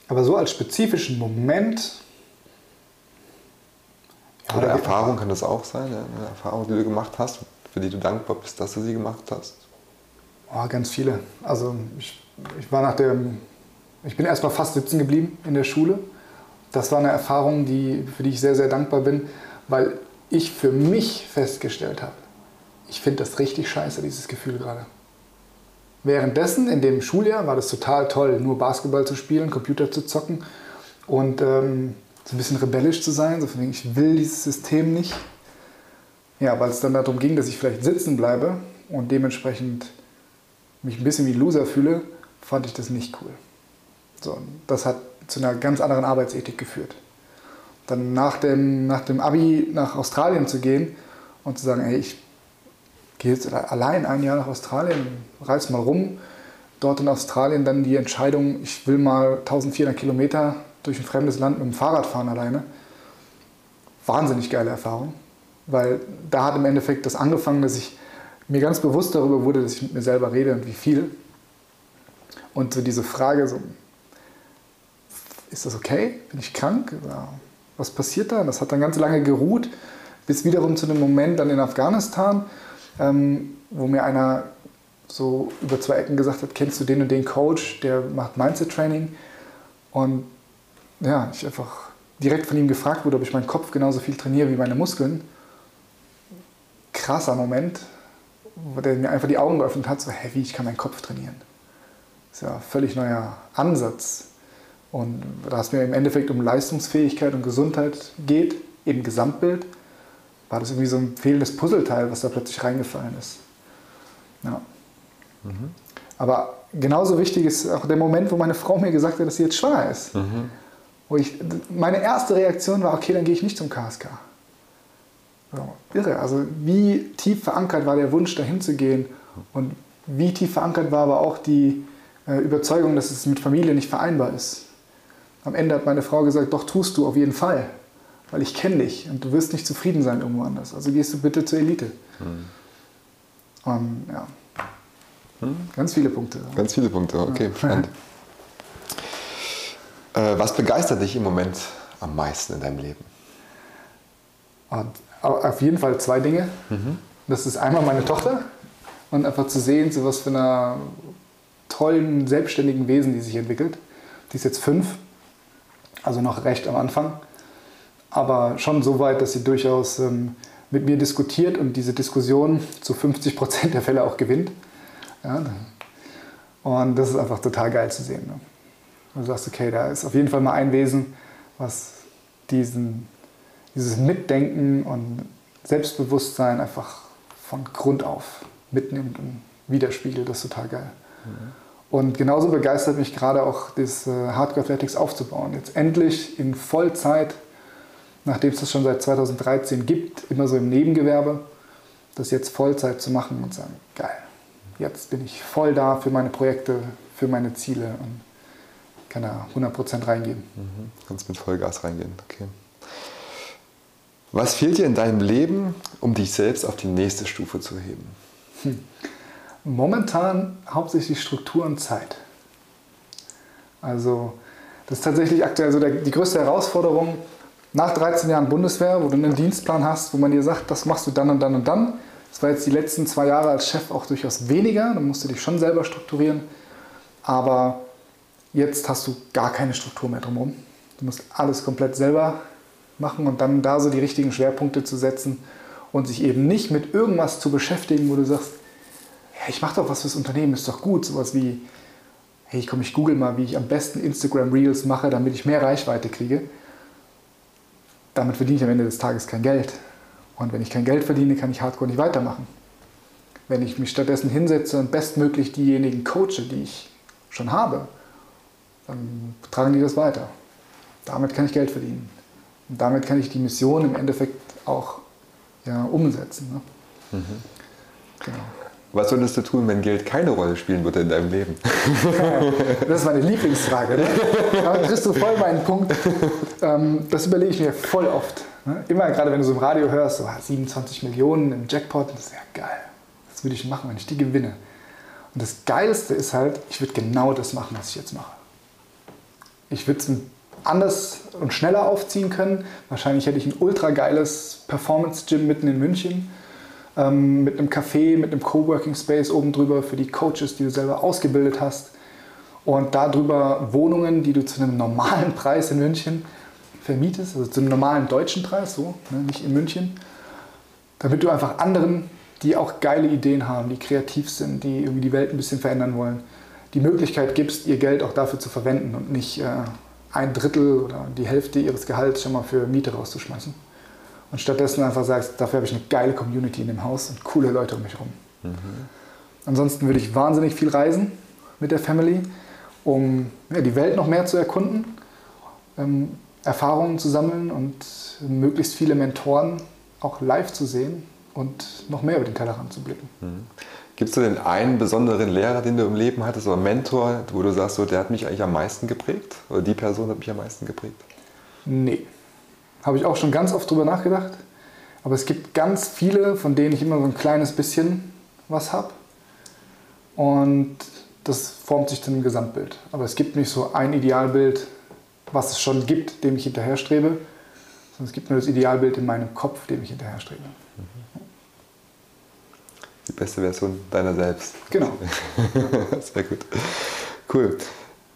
aber so als spezifischen Moment. Ja, oder Erfahrung kann das auch sein, eine Erfahrung, die du gemacht hast, für die du dankbar bist, dass du sie gemacht hast. Oh, ganz viele. Also ich, ich war nach dem ich bin erstmal fast sitzen geblieben in der Schule. Das war eine Erfahrung, die, für die ich sehr, sehr dankbar bin, weil ich für mich festgestellt habe, ich finde das richtig scheiße, dieses Gefühl gerade. Währenddessen, in dem Schuljahr, war das total toll, nur Basketball zu spielen, Computer zu zocken und ähm, so ein bisschen rebellisch zu sein, so von ich will dieses System nicht. Ja, weil es dann darum ging, dass ich vielleicht sitzen bleibe und dementsprechend mich ein bisschen wie Loser fühle, fand ich das nicht cool. So, das hat zu einer ganz anderen Arbeitsethik geführt. Dann nach dem, nach dem Abi nach Australien zu gehen und zu sagen, hey, ich gehe jetzt allein ein Jahr nach Australien, reise mal rum, dort in Australien dann die Entscheidung, ich will mal 1400 Kilometer durch ein fremdes Land mit dem Fahrrad fahren alleine. Wahnsinnig geile Erfahrung, weil da hat im Endeffekt das angefangen, dass ich mir ganz bewusst darüber wurde, dass ich mit mir selber rede und wie viel. Und so diese Frage, so, ist das okay? Bin ich krank? Was passiert da? Das hat dann ganz lange geruht, bis wiederum zu dem Moment dann in Afghanistan, ähm, wo mir einer so über zwei Ecken gesagt hat, kennst du den und den Coach, der macht Mindset-Training? Und ja, ich einfach direkt von ihm gefragt wurde, ob ich meinen Kopf genauso viel trainiere wie meine Muskeln. Krasser Moment, wo der mir einfach die Augen geöffnet hat, so, hä, wie, ich kann meinen Kopf trainieren. Das ist ja ein völlig neuer Ansatz. Und da es mir im Endeffekt um Leistungsfähigkeit und Gesundheit geht, im Gesamtbild, war das irgendwie so ein fehlendes Puzzleteil, was da plötzlich reingefallen ist. Ja. Mhm. Aber genauso wichtig ist auch der Moment, wo meine Frau mir gesagt hat, dass sie jetzt schwanger ist. Mhm. Wo ich, meine erste Reaktion war, okay, dann gehe ich nicht zum KSK. So, irre. Also wie tief verankert war der Wunsch, dahin zu gehen und wie tief verankert war aber auch die äh, Überzeugung, dass es mit Familie nicht vereinbar ist. Am Ende hat meine Frau gesagt, doch tust du auf jeden Fall, weil ich kenne dich und du wirst nicht zufrieden sein irgendwo anders. Also gehst du bitte zur Elite. Hm. Und ja, hm? ganz viele Punkte. Ganz viele Punkte, okay, ja. spannend. <laughs> äh, was begeistert dich im Moment am meisten in deinem Leben? Und auf jeden Fall zwei Dinge. Mhm. Das ist einmal meine Tochter und einfach zu sehen, so was für einer tollen, selbstständigen Wesen die sich entwickelt. Die ist jetzt fünf also noch recht am Anfang, aber schon so weit, dass sie durchaus ähm, mit mir diskutiert und diese Diskussion zu 50 Prozent der Fälle auch gewinnt. Ja, und das ist einfach total geil zu sehen. Ne? Du sagst, okay, da ist auf jeden Fall mal ein Wesen, was diesen, dieses Mitdenken und Selbstbewusstsein einfach von Grund auf mitnimmt und widerspiegelt. Das ist total geil. Mhm. Und genauso begeistert mich gerade auch das äh, Hardcore Athletics aufzubauen. Jetzt endlich in Vollzeit, nachdem es das schon seit 2013 gibt, immer so im Nebengewerbe, das jetzt Vollzeit zu machen und sagen, geil, jetzt bin ich voll da für meine Projekte, für meine Ziele und kann da 100% reingehen. Mhm. Kannst mit Vollgas reingehen, okay. Was fehlt dir in deinem Leben, um dich selbst auf die nächste Stufe zu heben? Hm. Momentan hauptsächlich Struktur und Zeit. Also das ist tatsächlich aktuell so der, die größte Herausforderung nach 13 Jahren Bundeswehr, wo du einen Dienstplan hast, wo man dir sagt, das machst du dann und dann und dann. Das war jetzt die letzten zwei Jahre als Chef auch durchaus weniger. Da musst du dich schon selber strukturieren. Aber jetzt hast du gar keine Struktur mehr drumherum. Du musst alles komplett selber machen und dann da so die richtigen Schwerpunkte zu setzen und sich eben nicht mit irgendwas zu beschäftigen, wo du sagst, ja, ich mache doch was fürs Unternehmen, ist doch gut. Sowas wie, hey, ich komme, ich google mal, wie ich am besten Instagram Reels mache, damit ich mehr Reichweite kriege. Damit verdiene ich am Ende des Tages kein Geld. Und wenn ich kein Geld verdiene, kann ich Hardcore nicht weitermachen. Wenn ich mich stattdessen hinsetze und bestmöglich diejenigen coache, die ich schon habe, dann tragen die das weiter. Damit kann ich Geld verdienen. Und damit kann ich die Mission im Endeffekt auch ja, umsetzen. Ne? Mhm. Genau. Was solltest du tun, wenn Geld keine Rolle spielen würde in deinem Leben? <laughs> Das ist meine Lieblingsfrage. Ne? <laughs> Da kriegst du voll meinen Punkt. Ähm, das überlege ich mir voll oft. Ne? Immer gerade, wenn du so im Radio hörst, so 27 ah, Millionen im Jackpot, das ist ja geil. Was würde ich machen, wenn ich die gewinne? Und das Geilste ist halt, ich würde genau das machen, was ich jetzt mache. Ich würde es anders und schneller aufziehen können. Wahrscheinlich hätte ich ein ultra geiles Performance-Gym mitten in München ähm, mit einem Café, mit einem Coworking Space oben drüber für die Coaches, die du selber ausgebildet hast. Und darüber Wohnungen, die du zu einem normalen <laughs> Preis in München vermietest, also zu einem normalen deutschen Preis, so, ne, nicht in München, damit du einfach anderen, die auch geile Ideen haben, die kreativ sind, die irgendwie die Welt ein bisschen verändern wollen, die Möglichkeit gibst, ihr Geld auch dafür zu verwenden und nicht äh, ein Drittel oder die Hälfte ihres Gehalts schon mal für Miete rauszuschmeißen und stattdessen einfach sagst, dafür habe ich eine geile Community in dem Haus und coole Leute um mich herum. Mhm. Ansonsten würde ich wahnsinnig viel reisen mit der Family, um ja, die Welt noch mehr zu erkunden, ähm, Erfahrungen zu sammeln und möglichst viele Mentoren auch live zu sehen und noch mehr über den Tellerrand zu blicken. Mhm. Gibt es denn einen besonderen Lehrer, den du im Leben hattest oder Mentor, wo du sagst, so, der hat mich eigentlich am meisten geprägt oder die Person hat mich am meisten geprägt? Nee, habe ich auch schon ganz oft drüber nachgedacht. Aber es gibt ganz viele, von denen ich immer so ein kleines bisschen was habe. Und das formt sich dann im Gesamtbild. Aber es gibt nicht so ein Idealbild, was es schon gibt, dem ich hinterherstrebe, sondern es gibt nur das Idealbild in meinem Kopf, dem ich hinterherstrebe. Die beste Version deiner selbst. Genau. <laughs> Sehr gut. Cool.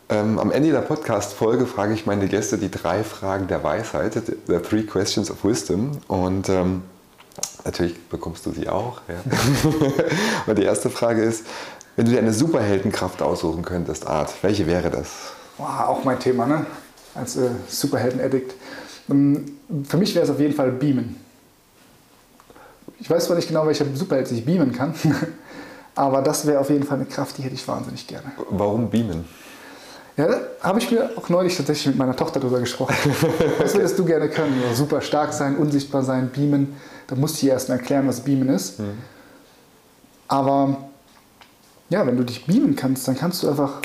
Ähm, am Ende der Podcast-Folge frage ich meine Gäste die drei Fragen der Weisheit, the three questions of wisdom. Und ähm, natürlich bekommst du sie auch. Ja. <laughs> Und die erste Frage ist, wenn du dir eine Superheldenkraft aussuchen könntest, Art, welche wäre das? Wow, auch mein Thema, ne? Als äh, Superhelden-Addict. Ähm, für mich wäre es auf jeden Fall Beamen. Ich weiß zwar nicht genau, welcher Superheld sich beamen kann, <laughs> aber das wäre auf jeden Fall eine Kraft, die hätte ich wahnsinnig gerne. Warum beamen? Ja, da habe ich mir auch neulich tatsächlich mit meiner Tochter darüber gesprochen. <laughs> Was würdest du gerne können? Also super stark sein, unsichtbar sein, beamen. Da musste ich erst mal erklären, was beamen ist. Mhm. Aber ja, wenn du dich beamen kannst, dann kannst du einfach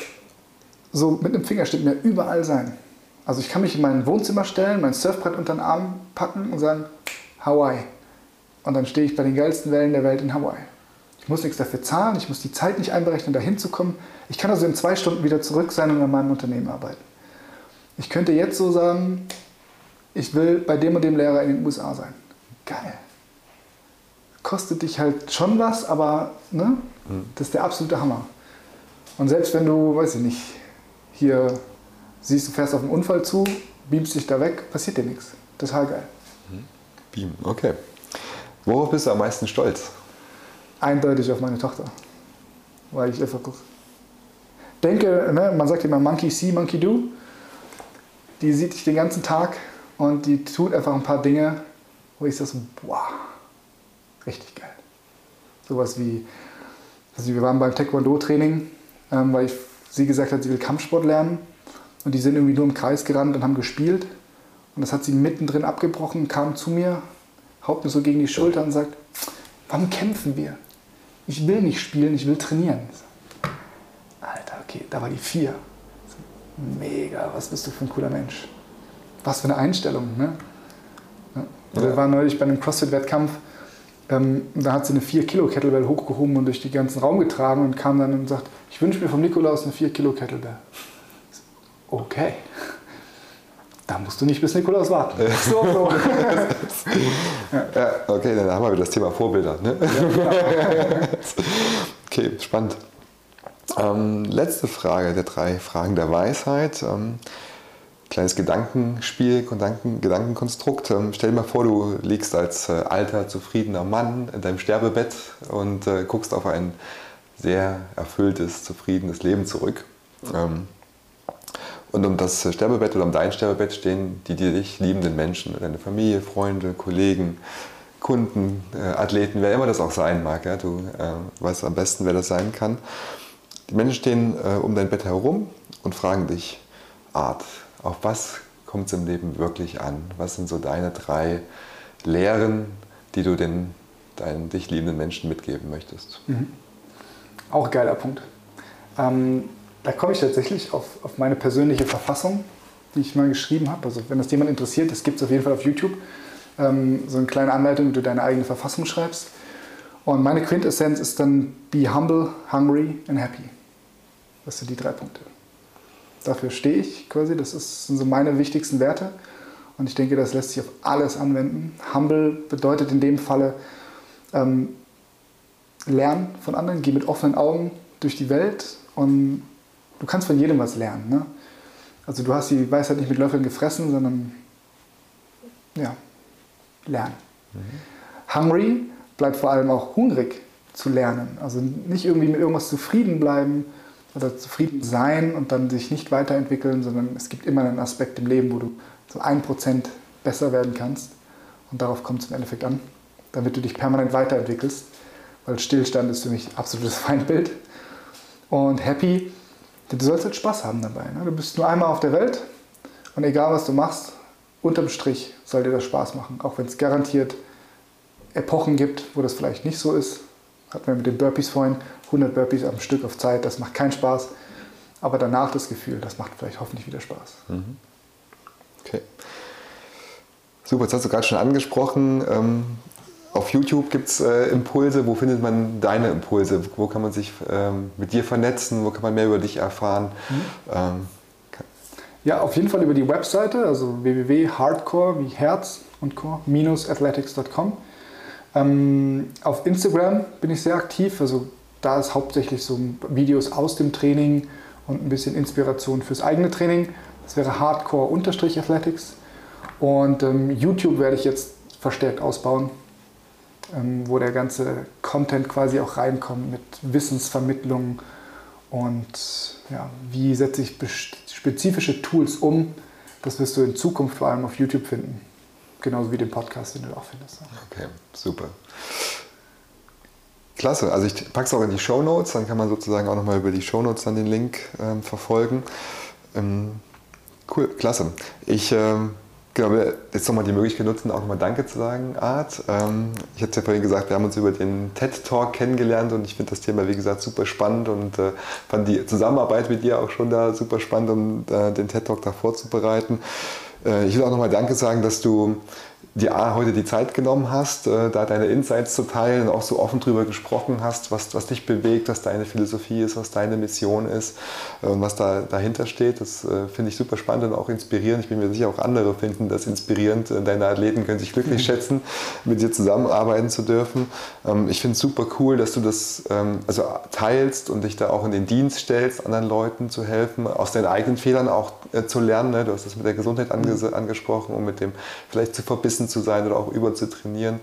so mit einem Fingerschnitt mehr überall sein. Also ich kann mich in mein Wohnzimmer stellen, mein Surfbrett unter den Arm packen und sagen, Hawaii. Und dann stehe ich bei den geilsten Wellen der Welt in Hawaii. Ich muss nichts dafür zahlen, ich muss die Zeit nicht einberechnen, da hinzukommen. Ich kann also in zwei Stunden wieder zurück sein und an meinem Unternehmen arbeiten. Ich könnte jetzt so sagen, ich will bei dem und dem Lehrer in den USA sein. Geil. Kostet dich halt schon was, aber ne, mhm. das ist der absolute Hammer. Und selbst wenn du, weiß ich nicht, hier siehst, du fährst auf einen Unfall zu, beamst dich da weg, passiert dir nichts. Total geil. Mhm. Beam, okay. Worauf bist du am meisten stolz? eindeutig auf meine Tochter. Weil ich einfach denke, ne, man sagt immer Monkey see, Monkey do. Die sieht dich den ganzen Tag und die tut einfach ein paar Dinge, wo ich sage, boah, richtig geil. Sowas wie, also wir waren beim Taekwondo-Training, ähm, weil ich, sie gesagt hat, sie will Kampfsport lernen. Und die sind irgendwie nur im Kreis gerannt und haben gespielt. Und das hat sie mittendrin abgebrochen, kam zu mir, haut mir so gegen die Schulter und sagt, warum kämpfen wir? ich will nicht spielen, ich will trainieren. Alter, okay, da war die vier. Mega, was bist du für ein cooler Mensch. Was für eine Einstellung, ne? Ja. Wir waren neulich bei einem CrossFit-Wettkampf, ähm, da hat sie eine 4 Kilo Kettlebell hochgehoben und durch den ganzen Raum getragen und kam dann und sagt, ich wünsche mir vom Nikolaus eine 4 Kilo Kettlebell. Okay. da musst du nicht bis Nikolaus warten. So, so. <laughs> ja, okay, dann haben wir wieder das Thema Vorbilder. Ne? Ja, genau. <laughs> okay, spannend. Ähm, letzte Frage der drei Fragen der Weisheit. Ähm, kleines Gedankenspiel, Gedanken, Gedankenkonstrukt. Ähm, stell dir mal vor, du liegst als äh, alter, zufriedener Mann in deinem Sterbebett und äh, guckst auf ein sehr erfülltes, zufriedenes Leben zurück. Ähm, und um das Sterbebett oder um dein Sterbebett stehen die, die dich liebenden Menschen, deine Familie, Freunde, Kollegen, Kunden, äh, Athleten, wer immer das auch sein mag. Ja? Du äh, weißt am besten, wer das sein kann. Die Menschen stehen äh, um dein Bett herum und fragen dich, Art, auf was kommt es im Leben wirklich an? Was sind so deine drei Lehren, die du den deinen dich liebenden Menschen mitgeben möchtest? Mhm. Auch geiler Punkt. Ähm, da komme ich tatsächlich auf, auf meine persönliche Verfassung, die ich mal geschrieben habe. Also wenn das jemand interessiert, das gibt es auf jeden Fall auf YouTube. Ähm, so eine kleine Anleitung, wie du deine eigene Verfassung schreibst. Und meine Quintessenz ist dann Be humble, hungry and happy. Das sind die drei Punkte. Dafür stehe ich quasi. Das ist, sind so meine wichtigsten Werte. Und ich denke, das lässt sich auf alles anwenden. Humble bedeutet in dem Falle ähm, lernen von anderen, geh mit offenen Augen durch die Welt und du kannst von jedem was lernen. Ne? Also du hast die Weisheit nicht mit Löffeln gefressen, sondern ja, lernen. Mhm. Hungry bleibt vor allem auch hungrig zu lernen. Also nicht irgendwie mit irgendwas zufrieden bleiben oder zufrieden sein und dann sich nicht weiterentwickeln, sondern es gibt immer einen Aspekt im Leben, wo du so ein Prozent besser werden kannst. Und darauf kommt es im Endeffekt an, damit du dich permanent weiterentwickelst, weil Stillstand ist für mich absolutes <laughs> Feindbild. Und happy Du sollst halt Spaß haben dabei. Ne? Du bist nur einmal auf der Welt und egal was du machst, unterm Strich soll dir das Spaß machen. Auch wenn es garantiert Epochen gibt, wo das vielleicht nicht so ist. Hatten wir mit den Burpees vorhin, 100 Burpees am Stück auf Zeit, das macht keinen Spaß. Aber danach das Gefühl, das macht vielleicht hoffentlich wieder Spaß. Mhm. Okay. Super, jetzt hast du gerade schon angesprochen, ähm, auf YouTube gibt es äh, Impulse. Wo findet man deine Impulse? Wo kann man sich ähm, mit dir vernetzen? Wo kann man mehr über dich erfahren? Mhm. Ähm, ja, auf jeden Fall über die Webseite, also www.hardcore wie Herz und core-athletics.com. Ähm, auf Instagram bin ich sehr aktiv, also da ist hauptsächlich so Videos aus dem Training und ein bisschen Inspiration fürs eigene Training. Das wäre Hardcore-Athletics. Und ähm, YouTube werde ich jetzt verstärkt ausbauen ähm, wo der ganze Content quasi auch reinkommt mit Wissensvermittlung und ja, wie setze ich spezifische Tools um. Das wirst du in Zukunft vor allem auf YouTube finden. Genauso wie den Podcast, den du auch findest. Okay, super. Klasse, also ich packe es auch in die Show Notes, dann kann man sozusagen auch nochmal über die Show Notes dann den Link ähm, verfolgen. Ähm, cool, klasse. Ich ähm, Genau, jetzt nochmal die Möglichkeit nutzen, auch nochmal Danke zu sagen, Art. Ähm, ich hatte ja vorhin gesagt, wir haben uns über den TED-Talk kennengelernt und ich finde das Thema, wie gesagt, super spannend und äh, fand die Zusammenarbeit mit dir auch schon da super spannend, um äh, den TED-Talk da vorzubereiten. Äh, ich will auch nochmal Danke sagen, dass du dir A, heute die Zeit genommen hast, äh, da deine Insights zu teilen und auch so offen drüber gesprochen hast, was, was dich bewegt, was deine Philosophie ist, was deine Mission ist äh, und was da dahinter steht. Das äh, finde ich super spannend und auch inspirierend. Ich bin mir sicher, auch andere finden das inspirierend. Deine Athleten können sich glücklich mhm. schätzen, mit dir zusammenarbeiten zu dürfen. Ähm, ich finde es super cool, dass du das ähm, also teilst und dich da auch in den Dienst stellst, anderen Leuten zu helfen, aus deinen eigenen Fehlern auch zu lernen. Ne? Du hast das mit der Gesundheit mhm. angesprochen und mit dem vielleicht zu verbissen verbissen zu sein oder auch überzutrainieren.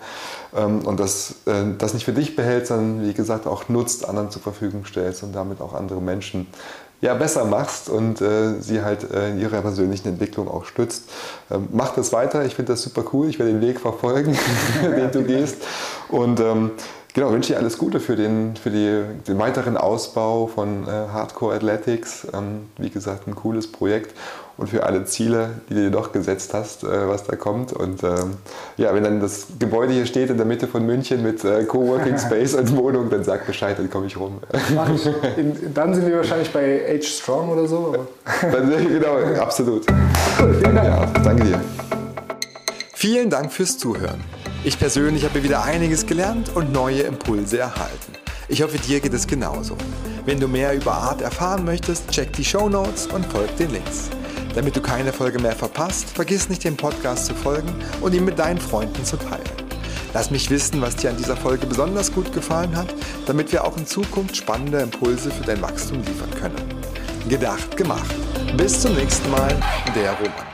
Ähm, und das, äh, das nicht für dich behält, sondern wie gesagt auch nutzt, anderen zur Verfügung stellst und damit auch andere Menschen ja, besser machst und äh, sie halt äh, in ihrer persönlichen Entwicklung auch stützt. Ähm, mach das weiter, ich finde das super cool, ich werde den Weg verfolgen, <laughs> den du gehst. Und ähm, genau, wünsche dir alles Gute für den, für die, den weiteren Ausbau von äh, Hardcore Athletics. Ähm, wie gesagt, ein cooles Projekt und für alle Ziele, die du dir doch gesetzt hast, äh, was da kommt. Und ähm, ja, wenn dann das Gebäude hier steht in der Mitte von München mit äh, Coworking <laughs> Space und Wohnung, dann sag Bescheid, dann komme ich rum. In, dann sind wir wahrscheinlich bei Age Strong oder so. <laughs> dann, genau, absolut. vielen Dank. Ja, danke dir. Vielen Dank fürs Zuhören. Ich persönlich habe wieder einiges gelernt und neue Impulse erhalten. Ich hoffe, dir geht es genauso. Wenn du mehr über Art erfahren möchtest, check die Show Notes und folg den Links. Damit du keine Folge mehr verpasst, vergiss nicht, dem Podcast zu folgen und ihn mit deinen Freunden zu teilen. Lass mich wissen, was dir an dieser Folge besonders gut gefallen hat, damit wir auch in Zukunft spannende Impulse für dein Wachstum liefern können. Gedacht, gemacht. Bis zum nächsten Mal, der Roman.